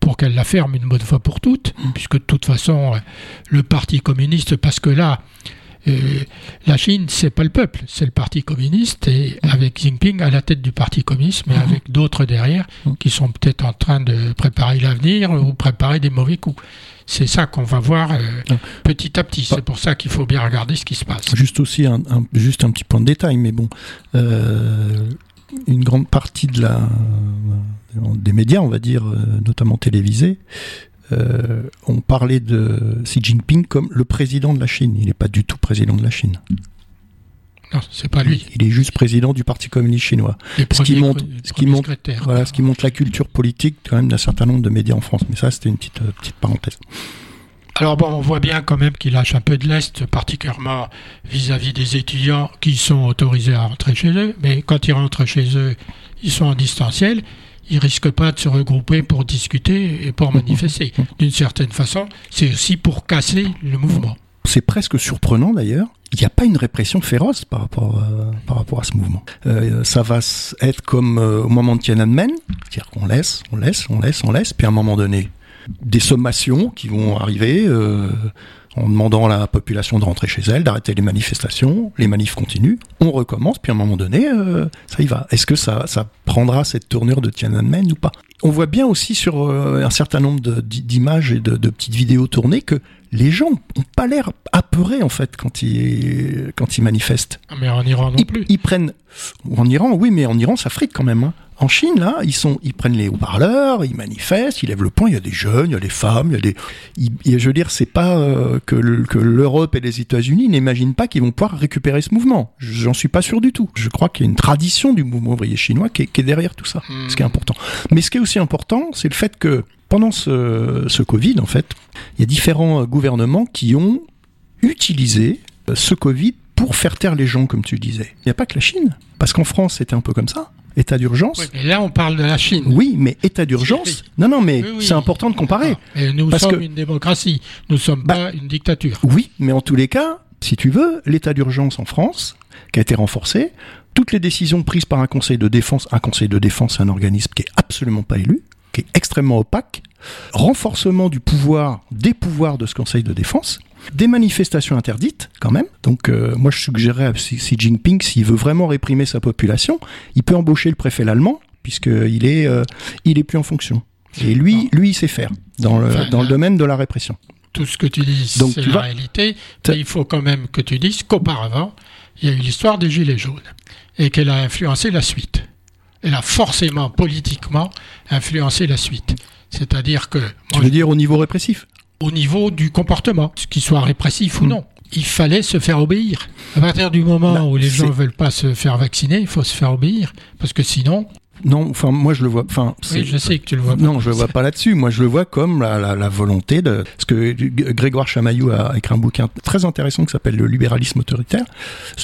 pour qu'elle la ferme une bonne fois pour toutes, mm. puisque de toute façon, le Parti communiste, parce que là, la Chine, c'est pas le peuple, c'est le Parti communiste, et avec Xi Jinping à la tête du Parti communiste, mais avec d'autres derrière qui sont peut-être en train de préparer l'avenir ou préparer des mauvais coups. C'est ça qu'on va voir petit à petit. C'est pour ça qu'il faut bien regarder ce qui se passe. Juste aussi un, juste un petit point de détail, mais bon, une grande partie de la, des médias, on va dire, notamment télévisés, euh, on parlait de Xi Jinping comme le président de la Chine. Il n'est pas du tout président de la Chine. Non, c'est pas lui. Il est juste président du Parti communiste chinois. Ce qui, montre, ce, qui montre, voilà, ce qui montre la culture politique quand même d'un certain nombre de médias en France. Mais ça, c'était une petite, euh, petite parenthèse. Alors bon, on voit bien quand même qu'il lâche un peu de l'Est, particulièrement vis-à-vis des étudiants qui sont autorisés à rentrer chez eux. Mais quand ils rentrent chez eux, ils sont en distanciel ils risquent pas de se regrouper pour discuter et pour [LAUGHS] manifester. D'une certaine façon, c'est aussi pour casser le mouvement. C'est presque surprenant d'ailleurs. Il n'y a pas une répression féroce par rapport, euh, par rapport à ce mouvement. Euh, ça va être comme euh, au moment de Tiananmen, c'est-à-dire qu'on laisse, on laisse, on laisse, on laisse, puis à un moment donné, des sommations qui vont arriver en demandant à la population de rentrer chez elle, d'arrêter les manifestations, les manifs continuent, on recommence, puis à un moment donné, ça y va. Est-ce que ça, ça prendra cette tournure de Tiananmen ou pas? On voit bien aussi sur un certain nombre d'images et de, petites vidéos tournées que les gens n'ont pas l'air apeurés en fait quand ils, quand ils manifestent. Ah, mais en Iran non plus. Ils prennent... En Iran, oui, mais en Iran, ça frite quand même. Hein. En Chine, là, ils sont, ils prennent les haut-parleurs, ils manifestent, ils lèvent le poing. Il y a des jeunes, il y a des femmes, il y a des. je veux dire, c'est pas euh, que, l'Europe et les États-Unis n'imaginent pas qu'ils vont pouvoir récupérer ce mouvement. J'en suis pas sûr du tout. Je crois qu'il y a une tradition du mouvement ouvrier chinois qui est, derrière tout ça. Ce qui est important. Mais ce qui est aussi important, c'est le fait que pendant ce, ce Covid, en fait, il y a différents gouvernements qui ont utilisé ce Covid pour faire taire les gens, comme tu disais. Il n'y a pas que la Chine. Parce qu'en France, c'était un peu comme ça état d'urgence. Oui, mais là, on parle de la Chine. Oui, mais état d'urgence. Non, non, mais c'est important de comparer. nous sommes une démocratie. Nous ne sommes bah, pas une dictature. Oui, mais en tous les cas, si tu veux, l'état d'urgence en France, qui a été renforcé, toutes les décisions prises par un conseil de défense, un conseil de défense, c'est un organisme qui est absolument pas élu, qui est extrêmement opaque, renforcement du pouvoir, des pouvoirs de ce conseil de défense, des manifestations interdites, quand même. Donc, euh, moi, je suggérerais à Xi Jinping, s'il veut vraiment réprimer sa population, il peut embaucher le préfet allemand, puisqu'il est, euh, il est plus en fonction. Et lui, lui, il sait faire dans le, dans le domaine de la répression. Tout ce que tu dis, c'est la réalité. Mais il faut quand même que tu dises qu'auparavant, il y a eu l'histoire des Gilets jaunes et qu'elle a influencé la suite. Elle a forcément, politiquement, influencé la suite. C'est-à-dire que. Tu veux dire au niveau répressif? au niveau du comportement, qu'il soit répressif ou hmm. non. Il fallait se faire obéir. À partir du moment bah, où les gens ne veulent pas se faire vacciner, il faut se faire obéir. Parce que sinon, non, enfin moi je le vois. Enfin, oui, je sais que tu le vois. Non, je le vois pas là-dessus. Moi, je le vois comme la, la, volonté de. Parce que Grégoire Chamaillou a écrit un bouquin très intéressant qui s'appelle Le libéralisme autoritaire,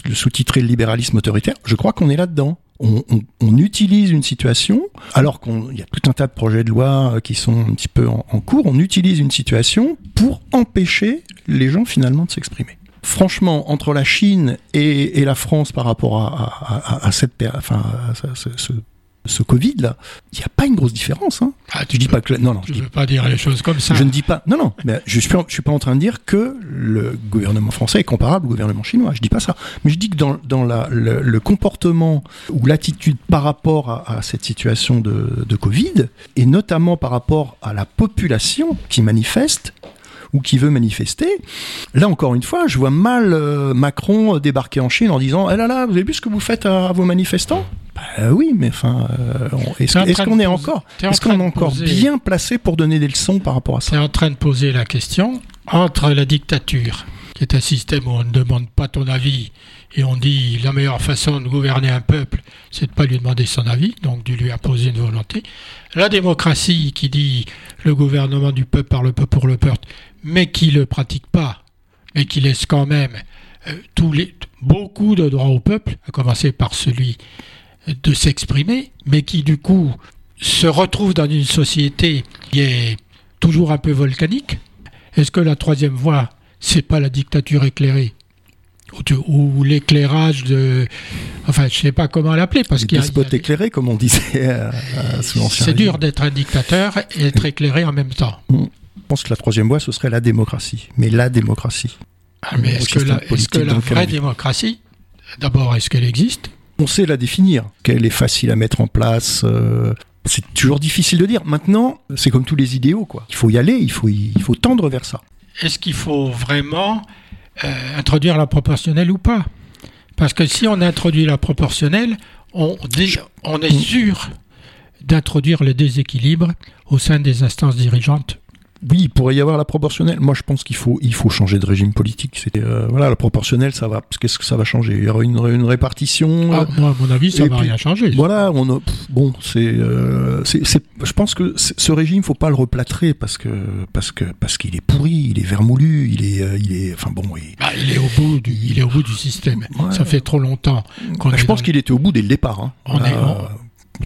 le sous-titré Le libéralisme autoritaire. Je crois qu'on est là-dedans. On, on, on, utilise une situation, alors qu'il y a tout un tas de projets de loi euh, qui sont un petit peu en, en cours. On utilise une situation pour empêcher les gens finalement de s'exprimer franchement, entre la Chine et, et, la France par rapport à, à, à cette, enfin, à ce, ce, ce Covid-là, il n'y a pas une grosse différence. Hein. Ah, tu dis pas que non, non. je ne veux pas dire les choses comme ça. Je ne dis pas. Non, non. Mais je suis, je suis pas en train de dire que le gouvernement français est comparable au gouvernement chinois. Je dis pas ça. Mais je dis que dans, dans la, le, comportement ou l'attitude par rapport à, cette situation de, de Covid, et notamment par rapport à la population qui manifeste, ou qui veut manifester. Là encore une fois, je vois mal euh, Macron débarquer en Chine en disant "Eh là là, vous avez vu ce que vous faites à vos manifestants? Bah, oui, mais enfin, euh, est-ce qu'on est encore, est-ce qu'on est encore bien placé pour donner des leçons par rapport à ça? Tu es en train de poser la question entre la dictature, qui est un système où on ne demande pas ton avis et on dit la meilleure façon de gouverner un peuple, c'est de pas lui demander son avis, donc de lui imposer une volonté. La démocratie qui dit le gouvernement du peuple par le peuple pour le peuple, mais qui le pratique pas, mais qui laisse quand même euh, beaucoup de droits au peuple, à commencer par celui de s'exprimer, mais qui du coup se retrouve dans une société qui est toujours un peu volcanique. Est-ce que la troisième voie, c'est pas la dictature éclairée? Ou, l'éclairage de, enfin, je sais pas comment l'appeler parce qu'il y a comme on disait sous l'ancien. C'est dur d'être un dictateur et être éclairé en même temps. Je pense que la troisième voie, ce serait la démocratie, mais la démocratie. Ah, mais est-ce que, la, est que la vraie démocratie, d'abord, est-ce qu'elle existe? On sait la définir, qu'elle est facile à mettre en place. Euh, c'est toujours difficile de dire. Maintenant, c'est comme tous les idéaux, quoi. Il faut y aller, il faut, il faut tendre vers ça. Est-ce qu'il faut vraiment euh, introduire la proportionnelle ou pas. Parce que si on introduit la proportionnelle, on, on est sûr d'introduire le déséquilibre au sein des instances dirigeantes oui, il pourrait y avoir la proportionnelle. Moi, je pense qu'il faut, il faut changer de régime politique. C'était, euh, voilà, la proportionnelle, ça va. Qu'est-ce que ça va changer? Il y aura une, une répartition. Ah, moi, à mon avis, ça va rien changer. Voilà, on bon, euh, c'est, c'est, je pense que ce régime, faut pas le replâtrer parce que, parce que, parce qu'il est pourri, il est vermoulu, il est, euh, il est, enfin bon, il, bah, il est au bout du, il est au bout du système. Ça fait trop longtemps. Qu'on bah, je pense qu'il était au bout dès le départ. Hein. On est,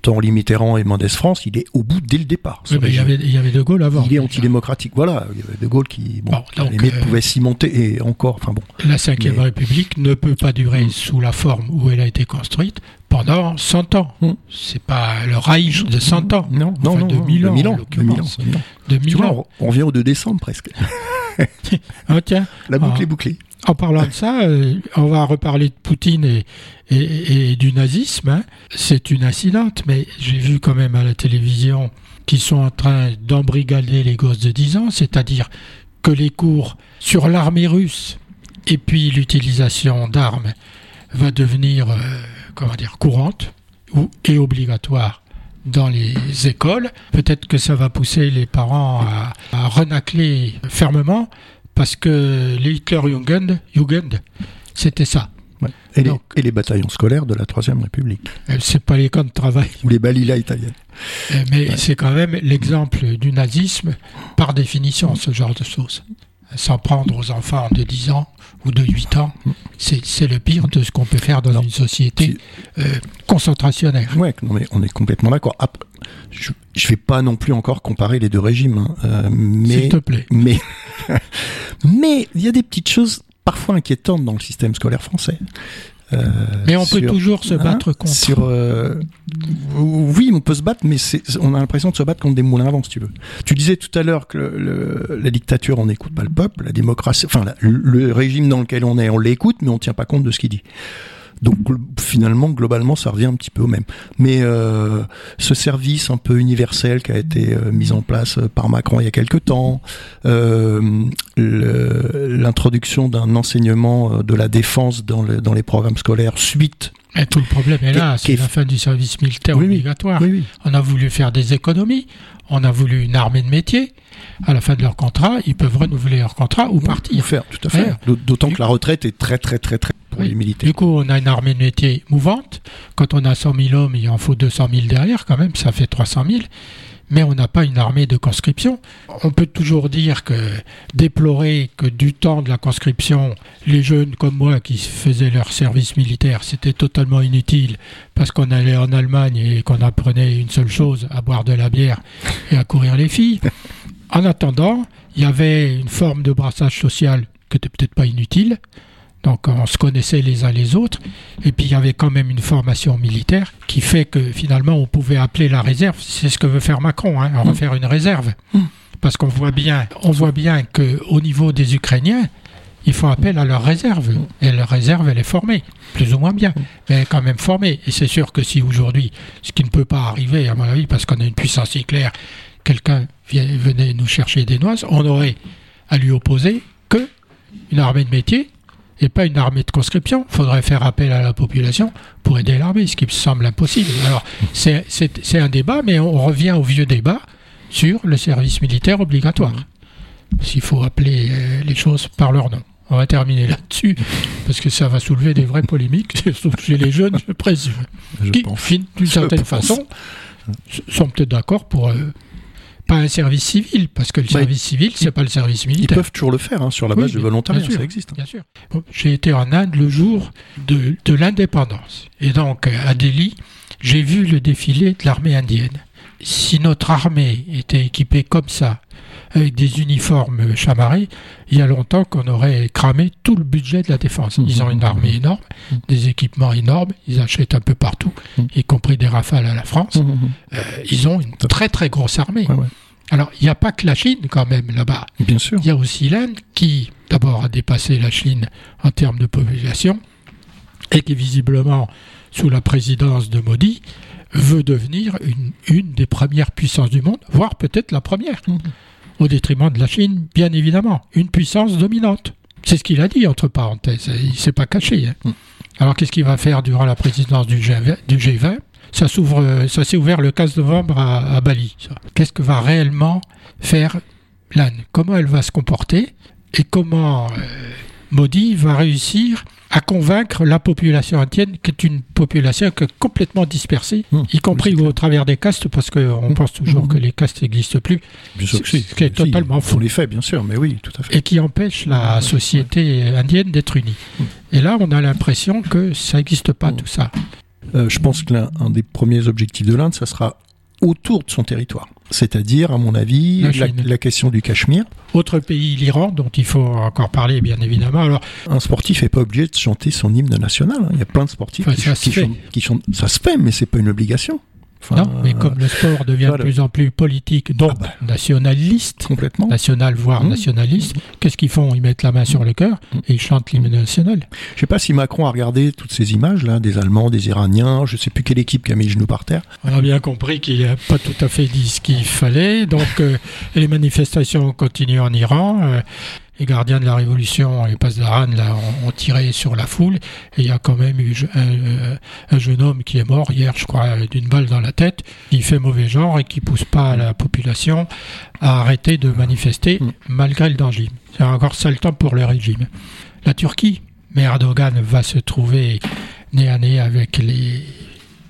Henri Mitterrand et Mendès France, il est au bout dès le départ. il, y avait, il y avait De Gaulle avant. Il est antidémocratique. Voilà, il y avait De Gaulle qui, bon, les mecs euh, pouvaient s'y monter et encore, enfin bon. La Ve République ne peut pas durer mm. sous la forme où elle a été construite pendant 100 ans. Mm. C'est pas le Reich de 100 ans. Non, non, non, de 1000 ans. 1000 ans. De 1000 ans. on revient au 2 décembre presque. [LAUGHS] oh, tiens. La boucle est bouclée. En parlant de ça, euh, on va reparler de Poutine et, du nazisme. Hein. C'est une incidente, mais j'ai vu quand même à la télévision qu'ils sont en train d'embrigader les gosses de 10 ans, c'est-à-dire que les cours sur l'armée russe et puis l'utilisation d'armes va devenir, euh, comment dire, courante ou, et obligatoire dans les écoles. Peut-être que ça va pousser les parents à, à renacler fermement parce que les Hitler-Jugend, Jugend, c'était ça. Et, les, bataillons scolaires de la Troisième République. Euh, c'est pas les camps de travail. Ou les balilas italiennes. Euh, mais c'est quand même l'exemple du nazisme par définition, ce genre de choses. S'en prendre aux enfants de 10 ans ou de 8 ans, c'est le pire de ce qu'on peut faire dans une société euh, concentrationnaire. Oui, on est complètement d'accord. Je ne vais pas non plus encore comparer les deux régimes, hein, mais, S'il te plaît. Mais [LAUGHS] mais il y a des petites choses parfois inquiétantes dans le système scolaire français. Euh, mais on peut toujours se battre hein, contre. Sur, euh, oui, on peut se battre, mais on a l'impression de se battre contre des moulins avant, si tu veux. Tu disais tout à l'heure que le, la dictature, on n'écoute pas le peuple, la démocratie, enfin le régime dans lequel on est, on l'écoute, mais on ne tient pas compte de ce qu'il dit. Donc finalement, globalement, ça revient un petit peu au même. Mais euh, ce service un peu universel qui a été euh, mis en place euh, par Macron il y a quelque temps, l'introduction d'un enseignement de la défense dans, dans les programmes scolaires suite et tout le problème est là, c'est la fin du service militaire obligatoire. on a voulu faire des économies, on a voulu une armée de métier. À la fin de leur contrat, ils peuvent renouveler leur contrat ou partir. Faire, tout à fait. D'autant que la retraite est très très très très pour les militaires. Du coup, on a une armée de métier mouvante. Quand on a 100 000 hommes, il en faut 200 000 derrière quand même, ça fait 300 000 mais on n'a pas une armée de conscription. On peut toujours dire que déplorer que du temps de la conscription, les jeunes comme moi qui faisaient leur service militaire, c'était totalement inutile parce qu'on allait en Allemagne et qu'on apprenait une seule chose, à boire de la bière et à courir les filles. En attendant, il y avait une forme de brassage social qui n'était peut-être pas inutile, donc on se connaissait les uns les autres. Et puis il y avait quand même une formation militaire qui fait que finalement on pouvait appeler la réserve. C'est ce que veut faire Macron, hein, mm. refaire une réserve. Mm. Parce qu'on voit bien, on voit bien qu'au niveau des Ukrainiens, ils font appel à leur réserve. Mm. Et leur réserve, elle est formée, plus ou moins bien, mais elle est quand même formée. Et c'est sûr que si aujourd'hui, ce qui ne peut pas arriver, à mon avis, parce qu'on a une puissance nucléaire, quelqu'un venait nous chercher des noises, on aurait à lui opposer que une armée de métier et pas une armée de conscription. Il faudrait faire appel à la population pour aider l'armée, ce qui me semble impossible. Alors, c'est un débat, mais on revient au vieux débat sur le service militaire obligatoire. S'il faut appeler euh, les choses par leur nom. On va terminer là-dessus, parce que ça va soulever des vraies polémiques, [LAUGHS] chez les jeunes, je présume, je qui, d'une certaine façon, sont peut-être d'accord pour euh, pas un service civil, parce que le bah, service civil, c'est pas le service militaire. Ils peuvent toujours le faire hein, sur la base du volontariat, ça existe. Bien sûr. j'ai été en Inde le jour de, de l'indépendance. Et donc, à Delhi, j'ai vu le défilé de l'armée indienne. Si notre armée était équipée comme ça, avec des uniformes chamarrés, il y a longtemps qu'on aurait cramé tout le budget de la défense. Ils ont une armée énorme, des équipements énormes, ils achètent un peu partout, y compris des rafales à la France. Euh, ils ont une très très grosse armée. Alors, il n'y a pas que la Chine quand même là-bas. Bien sûr. Il y a aussi l'Inde qui, d'abord, a dépassé la Chine en termes de population et qui, visiblement, sous la présidence de Modi, veut devenir une, une des premières puissances du monde, voire peut-être la première, mmh. au détriment de la Chine, bien évidemment. Une puissance dominante. C'est ce qu'il a dit, entre parenthèses. Il ne s'est pas caché. Hein. Mmh. Alors, qu'est-ce qu'il va faire durant la présidence du G20 ça s'ouvre, ça s'est ouvert le 15 novembre à, Bali. Qu'est-ce que va réellement faire l'Inde Comment elle va se comporter et comment euh, Modi va réussir à convaincre la population indienne, qui est une population complètement dispersée, mmh. y compris au travers des castes, parce qu'on mmh. pense toujours mmh. que les castes n'existent plus. Bien sûr Ce qui est totalement faux. les faits, bien sûr, mais oui, tout à fait. Et qui empêche la société indienne d'être unie. Et là, on a l'impression que ça n'existe pas, tout ça. Euh, je pense que l'un des premiers objectifs de l'Inde, ça sera autour de son territoire. C'est-à-dire, à mon avis, la, question du Cachemire. Autre pays, l'Iran, dont il faut encore parler, bien évidemment. Alors, un sportif n'est pas obligé de chanter son hymne national. Hein. Il y a plein de sportifs qui, chantent, qui, chantent, Ça se fait, mais c'est pas une obligation non, mais comme le sport devient de plus en plus politique, donc ah bah. nationaliste, complètement, national voire mmh. nationaliste, qu'est-ce qu'ils font? Ils mettent la main sur le cœur et ils chantent l'hymne national. Je sais pas si Macron a regardé toutes ces images là, des Allemands, des Iraniens, je sais plus quelle équipe qui a mis le genou par terre. On a bien compris qu'il n'a pas tout à fait dit ce qu'il fallait, donc euh, les manifestations continuent en Iran. Euh, les gardiens de la Révolution et Pasdaran là, ont, tiré sur la foule. Et il y a quand même eu un, jeune homme qui est mort hier, je crois, d'une balle dans la tête, qui fait mauvais genre et qui pousse pas la population à arrêter de manifester mm. malgré le danger. C'est encore ça le temps pour le régime. La Turquie, mais Erdogan va se trouver nez à nez avec les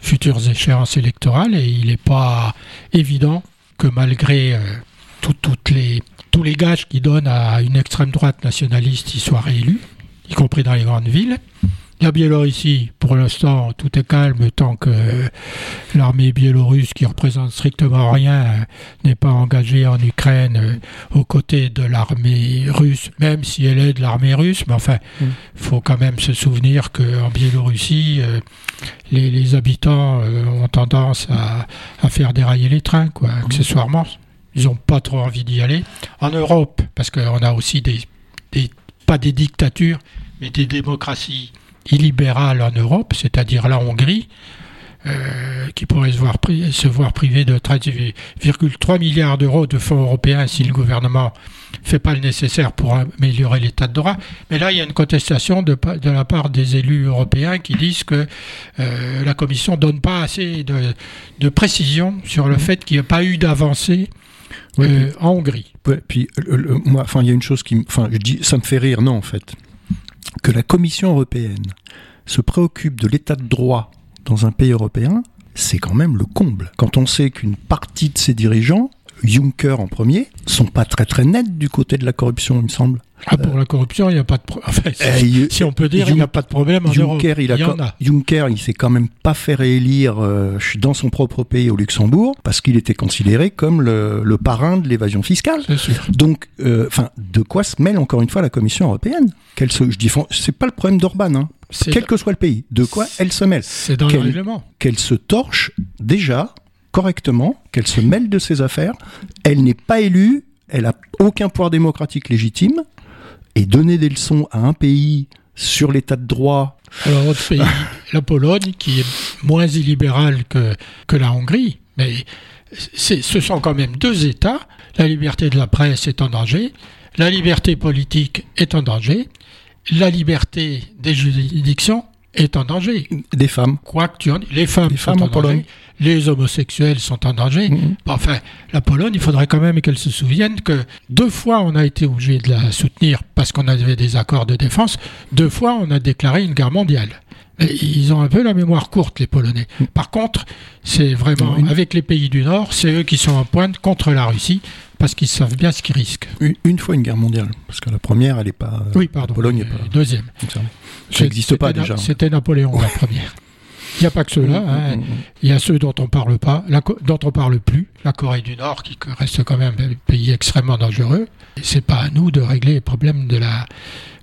futures échéances électorales et il n'est pas évident que malgré euh, toutes les tous les gages qui donnent à une extrême droite nationaliste y soient réélus, y compris dans les grandes villes. La Biélorussie, pour l'instant, tout est calme tant que l'armée biélorusse, qui représente strictement rien, n'est pas engagée en Ukraine euh, aux côtés de l'armée russe, même si elle est de l'armée russe. Mais enfin, il mm. faut quand même se souvenir qu'en Biélorussie, euh, les, habitants euh, ont tendance à, à, faire dérailler les trains, quoi, accessoirement. Ils n'ont pas trop envie d'y aller. En Europe, parce qu'on a aussi des, pas des dictatures, mais des démocraties illibérales en Europe, c'est-à-dire la Hongrie, euh, qui pourrait se voir, se voir privé de 13,3 milliards d'euros de fonds européens si le gouvernement ne fait pas le nécessaire pour améliorer l'état de droit. Mais là, il y a une contestation de, de la part des élus européens qui disent que euh, la Commission ne donne pas assez de, de précision sur le mmh. fait qu'il n'y a pas eu d'avancée euh, en Hongrie. puis moi, enfin, il y a une chose qui, enfin, je dis, ça me fait rire, non, en fait, que la Commission européenne se préoccupe de l'état de droit dans un pays européen, c'est quand même le comble. Quand on sait qu'une partie de ses dirigeants Juncker en premier, sont pas très très nets du côté de la corruption, il me semble. Ah, pour la corruption, il n'y a pas de problème. Eh, si, on peut dire, il n'y a pas de problème en Juncker, Il, a il, a. Juncker, il s'est quand même pas fait réélire euh, dans son propre pays au Luxembourg parce qu'il était considéré comme le, le parrain de l'évasion fiscale. Donc, euh, enfin, de quoi se mêle encore une fois la Commission européenne? Qu'elle se, je dis, c'est pas le problème d'Orban, hein. quel que soit le pays. De quoi elle se mêle? C'est dans le règlement. Qu'elle se torche déjà correctement, qu'elle se mêle de ses affaires. Elle n'est pas élue, elle n'a aucun pouvoir démocratique légitime. Et donner des leçons à un pays sur l'état de droit. Alors, autre pays, [LAUGHS] la Pologne, qui est moins illibérale que, que la Hongrie, mais ce sont quand même deux États. La liberté de la presse est en danger, la liberté politique est en danger, la liberté des juridictions est en danger. Des femmes. Quoi que tu en les femmes, sont en, danger. Les homosexuels sont en danger. Mm-hmm. Enfin, la Pologne, il faudrait quand même qu'elle se souvienne que deux fois on a été obligé de la soutenir parce qu'on avait des accords de défense. Deux fois on a déclaré une guerre mondiale. Ils ont un peu la mémoire courte, les Polonais. Mm. Par contre, c'est vraiment, avec les pays du Nord, c'est eux qui sont en pointe contre la Russie parce qu'ils savent bien ce qu'ils risquent. Une, fois une guerre mondiale, parce que la première, elle n'est pas. Oui, pardon. Pologne n'est pas. Deuxième. Ça n'existe pas déjà. C'était Napoléon la première. Il n'y a pas que ceux-là. Mm, hein. mm, Il y a ceux dont on parle pas, dont on parle plus. La Corée du Nord, qui reste quand même un pays extrêmement dangereux. C'est pas à nous de régler les problèmes de la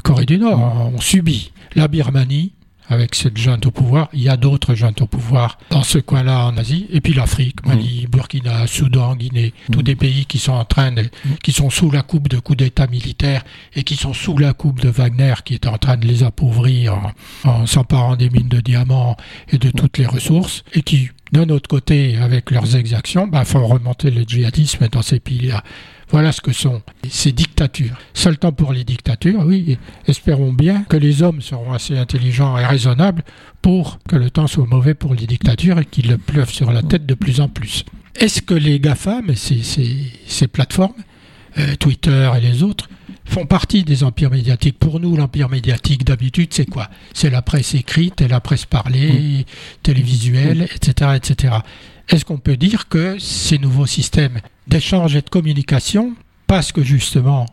Corée du Nord. On subit. La Birmanie, avec cette junte au pouvoir. Il y a d'autres juntes au pouvoir dans ce coin-là en Asie. Et puis l'Afrique, Mali, mm. Burkina, Soudan, Guinée, tous mm. des pays qui sont en train de, qui sont sous la coupe de coups d'État militaires et qui sont sous la coupe de Wagner qui est en train de les appauvrir en, s'emparant des mines de diamants et de toutes les ressources et qui, d'un autre côté, avec leurs exactions, bah, font remonter le djihadisme dans ces pays-là. Voilà ce que sont ces dictatures. Seul temps pour les dictatures, oui. Espérons bien que les hommes seront assez intelligents et raisonnables pour que le temps soit mauvais pour les dictatures et qu'ils le pleuvent sur la tête de plus en plus. Est-ce que les GAFAM, ces, ces, plateformes, euh, Twitter et les autres, font partie des empires médiatiques? Pour nous, l'empire médiatique d'habitude, c'est quoi? C'est la presse écrite et la presse parlée, mmh. télévisuelle, etc., etc. Est-ce qu'on peut dire que ces nouveaux systèmes d'échange et de communication, parce que justement,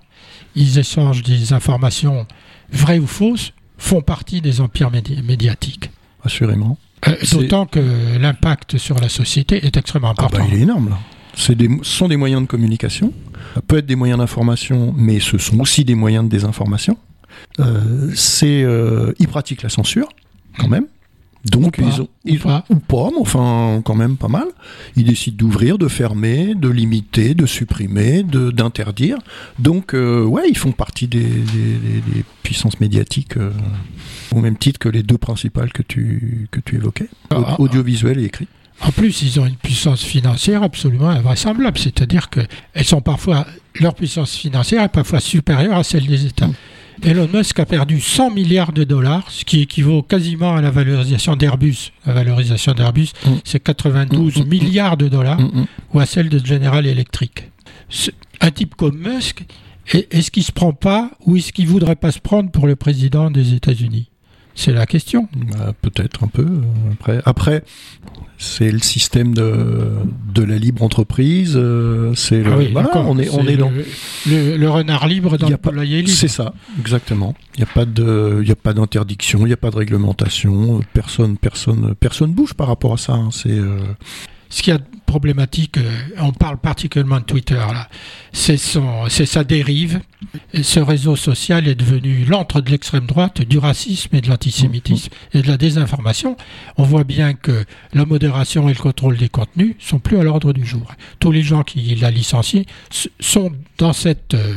ils échangent des informations vraies ou fausses, font partie des empires médiatiques Assurément. Euh, d'autant que l'impact sur la société est extrêmement ah bah, important. il est énorme, là. Ce sont des moyens de communication, ça peut être des moyens d'information, mais ce sont aussi des moyens de désinformation. Euh, c'est, euh, ils pratiquent la censure, quand même. Donc ils ont ils, ou, pas. mais enfin quand même pas mal. Ils décident d'ouvrir, de fermer, de limiter, de supprimer, de d'interdire. Donc euh, ouais, ils font partie des, puissances médiatiques euh, au même titre que les deux principales que tu que tu évoquais, ah, ah. audiovisuel et écrit. En plus, ils ont une puissance financière absolument invraisemblable, c'est-à-dire que elles sont parfois leur puissance financière est parfois supérieure à celle des États. Elon Musk a perdu 100 milliards de dollars, ce qui équivaut quasiment à la valorisation d'Airbus. La valorisation d'Airbus, mm. c'est 92 mm, mm, milliards de dollars, ou à celle de General Electric. Un type comme Musk, est-ce qu'il se prend pas, ou est-ce qu'il voudrait pas se prendre pour le président des États-Unis? C'est la question. Bah, peut-être un peu. Euh, après, après c'est le système de, de la libre entreprise. Euh, c'est ah on est, on est, dans le, renard libre dans le poulailler libre. C'est ça, exactement. Il n'y a pas de, il a pas d'interdiction, il n'y a pas de réglementation. Personne, personne, personne bouge par rapport à ça. Hein. C'est euh, ce qui est problématique, euh, on parle particulièrement de Twitter, là, c'est, sa dérive. ce réseau social est devenu l'antre de l'extrême droite, du racisme et de l'antisémitisme et de la désinformation. On voit bien que la modération et le contrôle des contenus sont plus à l'ordre du jour. Tous les gens qui l'ont licencié sont euh,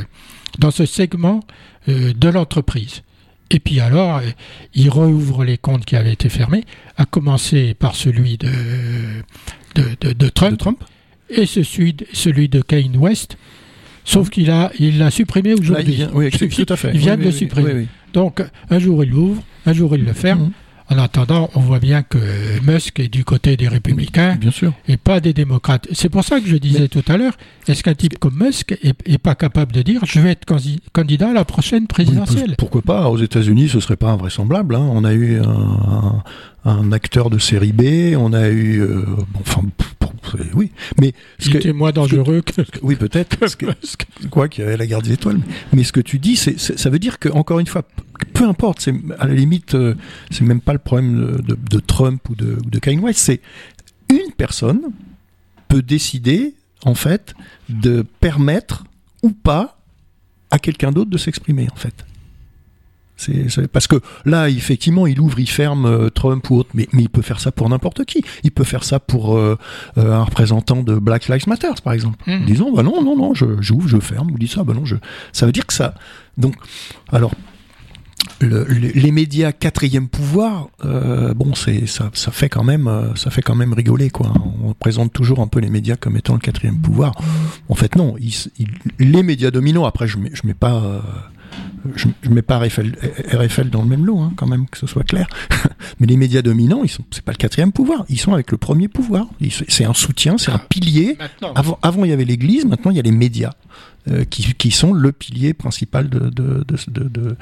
dans ce segment euh, de l'entreprise. Et puis alors, il rouvre les comptes qui avaient été fermés, à commencer par celui de, de, Trump, et celui, celui de Kane West, sauf qu'il a, il l'a supprimé aujourd'hui. oui, [LAUGHS] tout à fait. Il vient de le supprimer. Donc, un jour il l'ouvre, un jour il le ferme. Mhm. En attendant, on voit bien que Musk est du côté des républicains bien sûr. et pas des démocrates. C'est pour ça que je disais tout à l'heure, est-ce qu'un type comme Musk est, pas capable de dire je vais être candidat à la prochaine présidentielle? Pourquoi pas Aux États-Unis, ce serait pas invraisemblable. Hein. On a eu un, acteur de série B, on a eu, euh, enfin, oui. Mais ce moins dangereux que, oui peut-être. [LAUGHS] quoi qu'il y avait la garde des étoiles. Mais ce que tu dis, c'est, ça veut dire que encore une fois, peu importe. C'est à la limite, euh, c'est même pas le problème de, Trump ou de, de Kanye West. C'est une personne peut décider en fait de permettre ou pas à quelqu'un d'autre de s'exprimer en fait. C'est, parce que là, effectivement, il ouvre, il ferme euh, Trump ou autre, mais, mais il peut faire ça pour n'importe qui. Il peut faire ça pour euh, euh, un représentant de Black Lives Matter, par exemple. Mmh. Disons, bah non, non, non, je, j'ouvre, je ferme, ou dit ça, bah non, je. Ça veut dire que ça. Donc, alors, les médias quatrième pouvoir, bon, c'est ça, ça fait quand même, ça fait quand même rigoler quoi. On présente toujours un peu les médias comme étant le quatrième pouvoir. En fait, non. les médias dominants. Après, je mets, je mets pas je ne mets pas RFL, dans le même lot, hein, quand même, que ce soit clair. [LAUGHS] Mais les médias dominants, ils sont, c'est pas le quatrième pouvoir, ils sont avec le premier pouvoir. C'est un soutien, c'est un pilier. Avant, avant, il y avait l'Église, maintenant il y a les médias. Euh, qui, qui, sont le pilier principal de, de, de,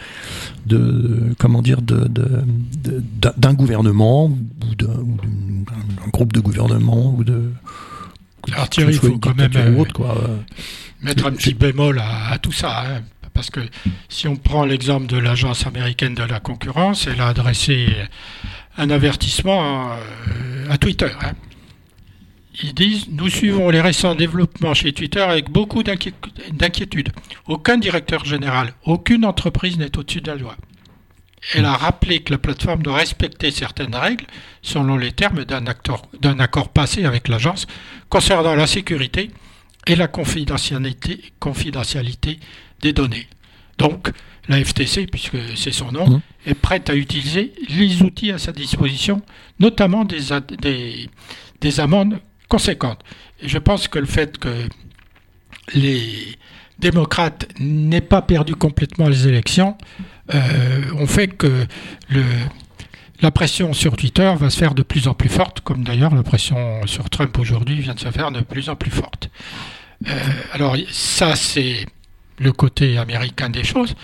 de comment dire d'un gouvernement ou d'un groupe de gouvernement ou de alors Thierry, il faut quand même euh, quoi. mettre un petit bémol à, à tout ça. Hein. Parce que si on prend l'exemple de l'Agence américaine de la concurrence, elle a adressé un avertissement euh, à Twitter. Hein. Ils disent Nous suivons les récents développements chez Twitter avec beaucoup d'inquiétude. Aucun directeur général, aucune entreprise n'est au-dessus de la loi. elle a rappelé que la plateforme doit respecter certaines règles selon les termes d'un accord passé avec l'agence concernant la sécurité et la confidentialité, confidentialité des données. Donc, la FTC, puisque c'est son nom, mmh. est prête à utiliser les outils à sa disposition, notamment des, des, des amendes conséquentes. Et je pense que le fait que les démocrates n'aient pas perdu complètement les élections euh, ont fait que le, la pression sur Twitter va se faire de plus en plus forte, comme d'ailleurs la pression sur Trump aujourd'hui vient de se faire de plus en plus forte. Euh, alors ça, c'est le côté américain des choses,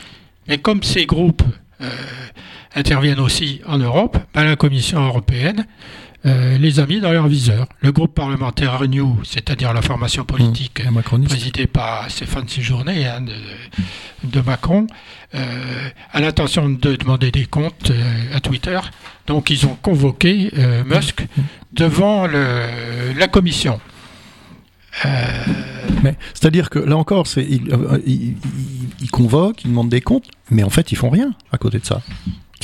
mais comme ces groupes euh, interviennent aussi en Europe, ben, la Commission européenne euh, les a mis dans leur viseur. Le groupe parlementaire Renew, c'est-à-dire la formation politique mmh, présidée par Stéphane Séjourné hein, de, Macron, euh, a l'intention de demander des comptes euh, à Twitter. Donc ils ont convoqué euh, Musk mmh. devant le, la commission. Mais c'est-à-dire que là encore, c'est ils, ils, convoquent, ils demandent des comptes, mais en fait ils font rien à côté de ça.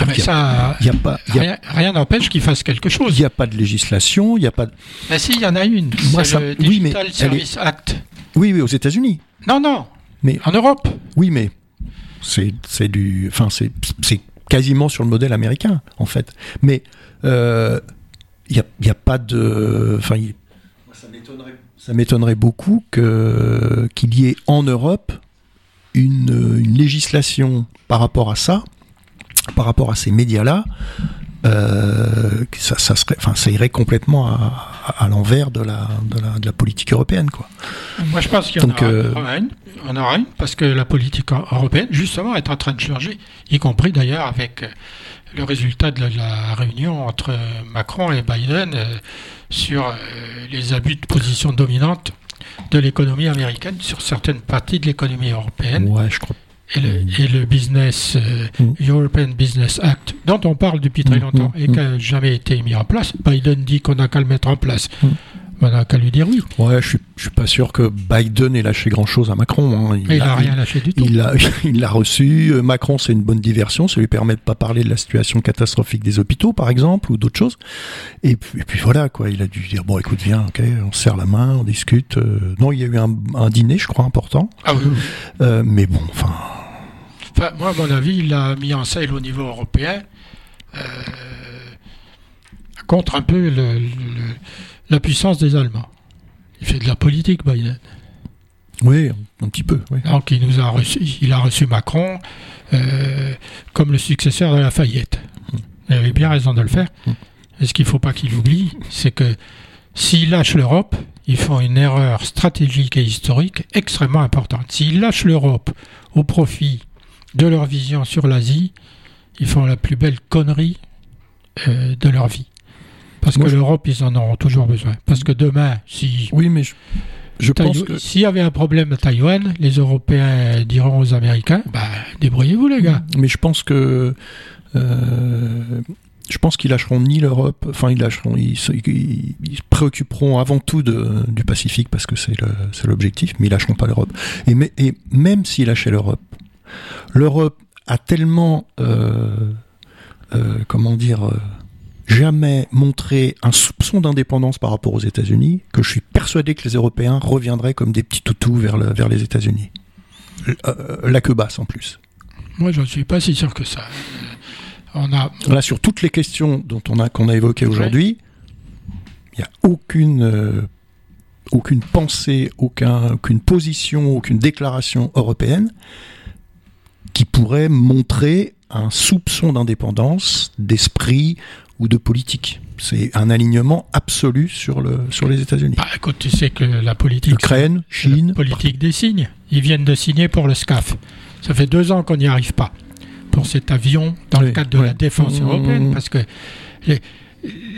Ah, mais ça, y a pas, rien n'empêche qu'il fasse quelque chose. Il n'y a pas de législation, il n'y a pas. De... Mais si, il y en a une. Moi, ça, le Digital Service Act. Oui, oui, aux États-Unis. Non, non. Mais en Europe. Oui, mais c'est du, enfin c'est quasiment sur le modèle américain en fait. Mais euh, il n'y a, y a, pas de, enfin ça m'étonnerait beaucoup que qu'il y ait en Europe une législation par rapport à ça par rapport à ces médias-là, euh, ça, serait, enfin, ça irait complètement à, l'envers de la, de, la, politique européenne. Quoi. Moi, je pense qu'il y en, euh, aura, une, on aura une, parce que la politique européenne, justement, est en train de changer, y compris d'ailleurs avec le résultat de la réunion entre Macron et Biden euh, sur les abus de position dominante de l'économie américaine sur certaines parties de l'économie européenne. Ouais, je crois et le, business, euh, mm. European Business Act, dont on parle depuis très mm, longtemps mm, et qui n'a jamais été mis en place. Biden dit qu'on n'a qu'à le mettre en place. On n'a qu'à lui dire oui. Ouais, je suis, suis pas sûr que Biden ait lâché grand chose à Macron. Hein. Il, n'a rien lâché du tout. Il [LAUGHS] l'a il reçu. Euh, Macron, c'est une bonne diversion. Ça lui permet de pas parler de la situation catastrophique des hôpitaux, par exemple, ou d'autres choses. Et puis, puis, voilà, quoi. Il a dû dire bon, écoute, viens, ok, on serre la main, on discute. Euh. non, il y a eu un, un, dîner, je crois, important. Ah oui. Euh, mais bon, enfin moi, à mon avis, il l'a mis en scène au niveau européen euh, contre un peu la puissance des Allemands. Il fait de la politique, Biden. Oui, un petit peu. Donc il nous a reçu, il a reçu Macron euh, comme le successeur de la Fayette. Il avait bien raison de le faire. Et ce qu'il ne faut pas qu'il oublie, c'est que s'il lâche l'Europe, ils font une erreur stratégique et historique extrêmement importante. S'il lâche l'Europe au profit de leur vision sur l'Asie, ils font la plus belle connerie euh, de leur vie. Parce que l'Europe, ils en auront toujours besoin. Parce que demain, si. Oui, mais je, pense que. S'il y avait un problème à Taïwan, les Européens diront aux Américains bah, débrouillez-vous, les gars. Mais je pense que. Euh, je pense qu'ils lâcheront ni l'Europe, enfin ils lâcheront, ils, se préoccuperont avant tout de, du Pacifique parce que c'est l'objectif, mais ils lâcheront pas l'Europe. Et, et même s'ils lâchaient l'Europe, L'Europe a tellement, euh, euh, comment dire, jamais montré un soupçon d'indépendance par rapport aux États-Unis que je suis persuadé que les Européens reviendraient comme des petits toutous vers, vers les États-Unis. la queue basse en plus. Moi, je ne suis pas si sûr que ça. On a... Là, sur toutes les questions dont on a qu'on a évoquées aujourd'hui, il n'y a aucune aucune pensée, aucun, aucune position, aucune déclaration européenne qui pourrait montrer un soupçon d'indépendance, d'esprit ou de politique. C'est un alignement absolu sur, le, sur les États-Unis. Bah, écoute, tu sais que la politique. Ukraine, Chine. La politique des signes. Ils viennent de signer pour le SCAF. Ça fait deux ans qu'on n'y arrive pas. Pour cet avion, dans le cadre de la défense mmh, européenne, mmh. parce que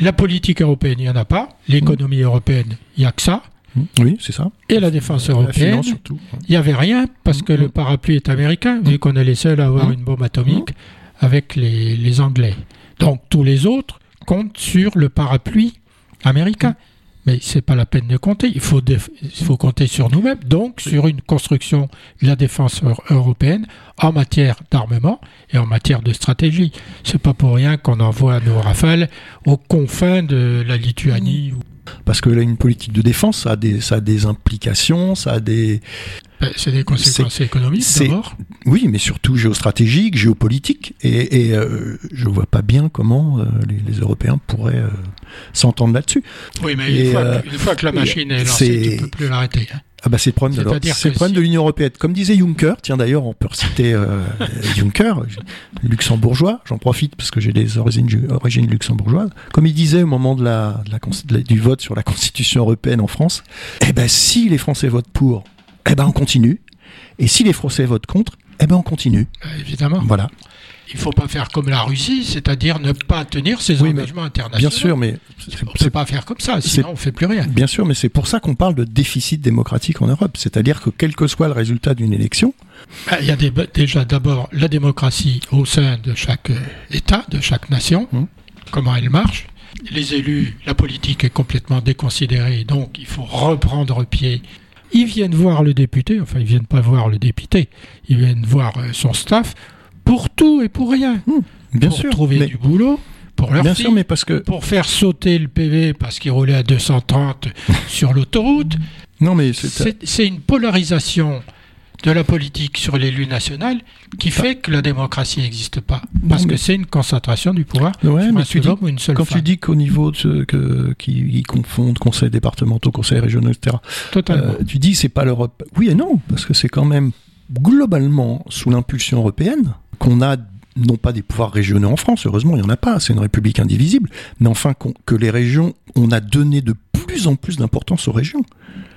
la politique européenne, il n'y en a pas. L'économie européenne, il n'y a que ça. Mmh. Oui, c'est ça. Et la défense européenne, il n'y avait rien parce que le mmh. parapluie est américain, vu qu'on est les seuls à avoir une bombe atomique avec les, les, Anglais. Donc tous les autres comptent sur le parapluie américain. mais c'est pas la peine de compter. Il faut, il faut compter sur nous-mêmes, donc sur une construction de la défense européenne en matière d'armement et en matière de stratégie. C'est pas pour rien qu'on envoie nos rafales aux confins de la Lituanie. Parce que là, une politique de défense, ça a des, ça a des implications, ça a des, ben, c'est des conséquences économiques d'abord. Oui, mais surtout géostratégiques, géopolitiques. Et, et euh, je vois pas bien comment euh, les, Européens pourraient euh, s'entendre là-dessus. Oui, mais une, fois, que, la machine est lancée, tu peux plus l'arrêter. Hein. Ah bah c'est le problème, de, c'est le problème de l'Union européenne. Comme disait Juncker, tiens d'ailleurs on peut reciter [LAUGHS] Juncker, luxembourgeois, j'en profite parce que j'ai des origines, origines luxembourgeoises. Comme il disait au moment de la, de la, du vote sur la Constitution européenne en France, eh ben si les Français votent pour, eh ben on continue. Et si les Français votent contre, eh ben on continue. Euh, évidemment. Voilà. Il ne faut pas faire comme la Russie, c'est-à-dire ne pas tenir ses engagements internationaux. Bien sûr, mais on ne peut pas faire comme ça, sinon on ne fait plus rien. Bien sûr, mais c'est pour ça qu'on parle de déficit démocratique en Europe. C'est-à-dire que quel que soit le résultat d'une élection, bah, il y a déjà d'abord la démocratie au sein de chaque euh, État, de chaque nation, hum. comment elle marche. Les élus, la politique est complètement déconsidérée, donc il faut reprendre pied ils viennent voir le député, enfin ils viennent pas voir le député, ils viennent voir euh, son staff pour tout et pour rien. Mmh, bien pour trouver du boulot, pour leur bien sûr, mais parce que pour faire sauter le PV parce qu'il roulait à 230 [LAUGHS] sur l'autoroute. Non mais c'est une polarisation de la politique sur l'élu national qui fait que la démocratie n'existe pas. Parce que c'est une concentration du pouvoir ouais, ou une seule Quand tu dis qu'au niveau de que, qui, confondent conseils départementaux, conseils régionaux, etc., Totalement. Euh, tu dis c'est pas l'Europe. Oui et non, parce que c'est quand même globalement sous l'impulsion européenne qu'on a non pas des pouvoirs régionaux en France, heureusement il n'y en a pas, c'est une république indivisible, mais enfin que les régions, on a donné de plus en plus d'importance aux régions.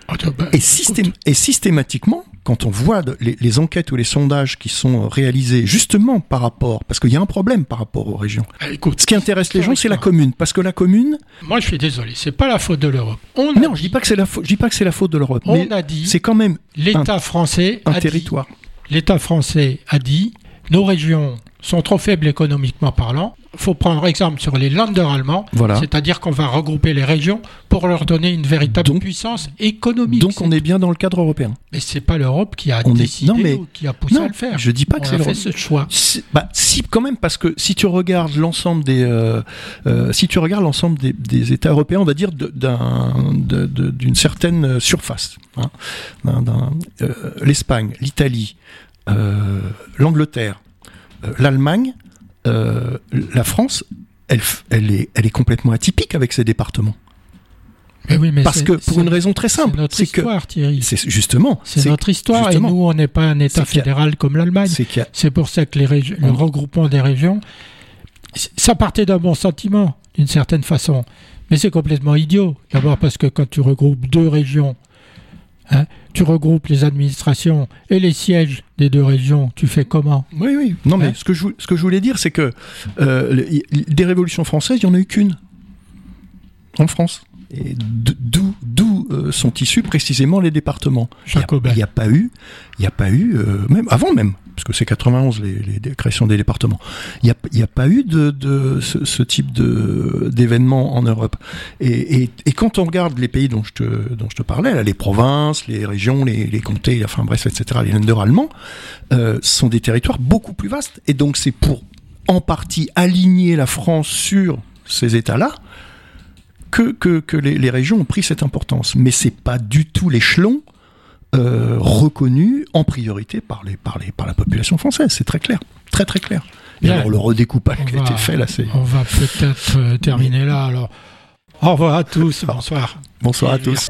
Ah, bah, et, et, systématiquement, quand on voit les, enquêtes ou les sondages qui sont réalisés justement par rapport, parce qu'il y a un problème par rapport aux régions. Ah, ce qui intéresse les gens, c'est la commune, parce que la commune. Moi, je suis désolé, c'est pas la faute de l'Europe. Non, je dis pas que c'est la faute. Je dis pas que c'est la faute de l'Europe. On a dit. C'est quand même l'État français. Un territoire. L'État français a dit nos régions sont trop faibles économiquement parlant. Il faut prendre exemple sur les Länder allemands, c'est-à-dire qu'on va regrouper les régions pour leur donner une véritable puissance économique. Donc on est bien dans le cadre européen. Mais c'est pas l'Europe qui a décidé ou qui a poussé à le faire. Je dis pas que c'est fait ce choix. Bah, si quand même parce que si tu regardes l'ensemble des euh, euh, si tu regardes l'ensemble des, États européens, on va dire d'une certaine surface, hein, euh, l'Espagne, l'Italie, l'Angleterre euh, l'Allemagne, euh, la France, elle, elle, est, elle est complètement atypique avec ses départements. Mais oui, mais Parce que pour une raison très simple, c'est notre histoire, Thierry. C'est justement. C'est notre histoire et nous, on n'est pas un État fédéral comme l'Allemagne. C'est pour ça que les le regroupement des régions, ça partait d'un bon sentiment, d'une certaine façon, mais c'est complètement idiot. D'abord parce que quand tu regroupes deux régions Hein, tu regroupes les administrations et les sièges des deux régions, tu fais comment? Oui, oui. Non, mais hein? ce, que je, ce que je voulais dire, c'est que euh, des révolutions françaises, il n'y en a eu qu'une en France. Et d'où euh, sont issus précisément les départements. Il n'y a, pas eu, il n'y a pas eu, euh, même avant même, parce que c'est 91 les, les, créations des départements. Il n'y a, pas eu de, ce, type de d'événements en Europe. Et, quand on regarde les pays dont je te, parlais, les provinces, les régions, les, les comtés, enfin bref, etc., les Länder allemands, euh, sont des territoires beaucoup plus vastes. Et donc c'est pour en partie aligner la France sur ces États-là que, que, les, régions ont pris cette importance. Mais c'est pas du tout l'échelon euh, reconnu en priorité par, les, par, les, par la population française. C'est très clair. Très très clair. Et alors le redécoupage qui a été fait là, c'est. On va peut-être euh, terminer là alors. Au revoir à tous. Bonsoir. Bonsoir à tous.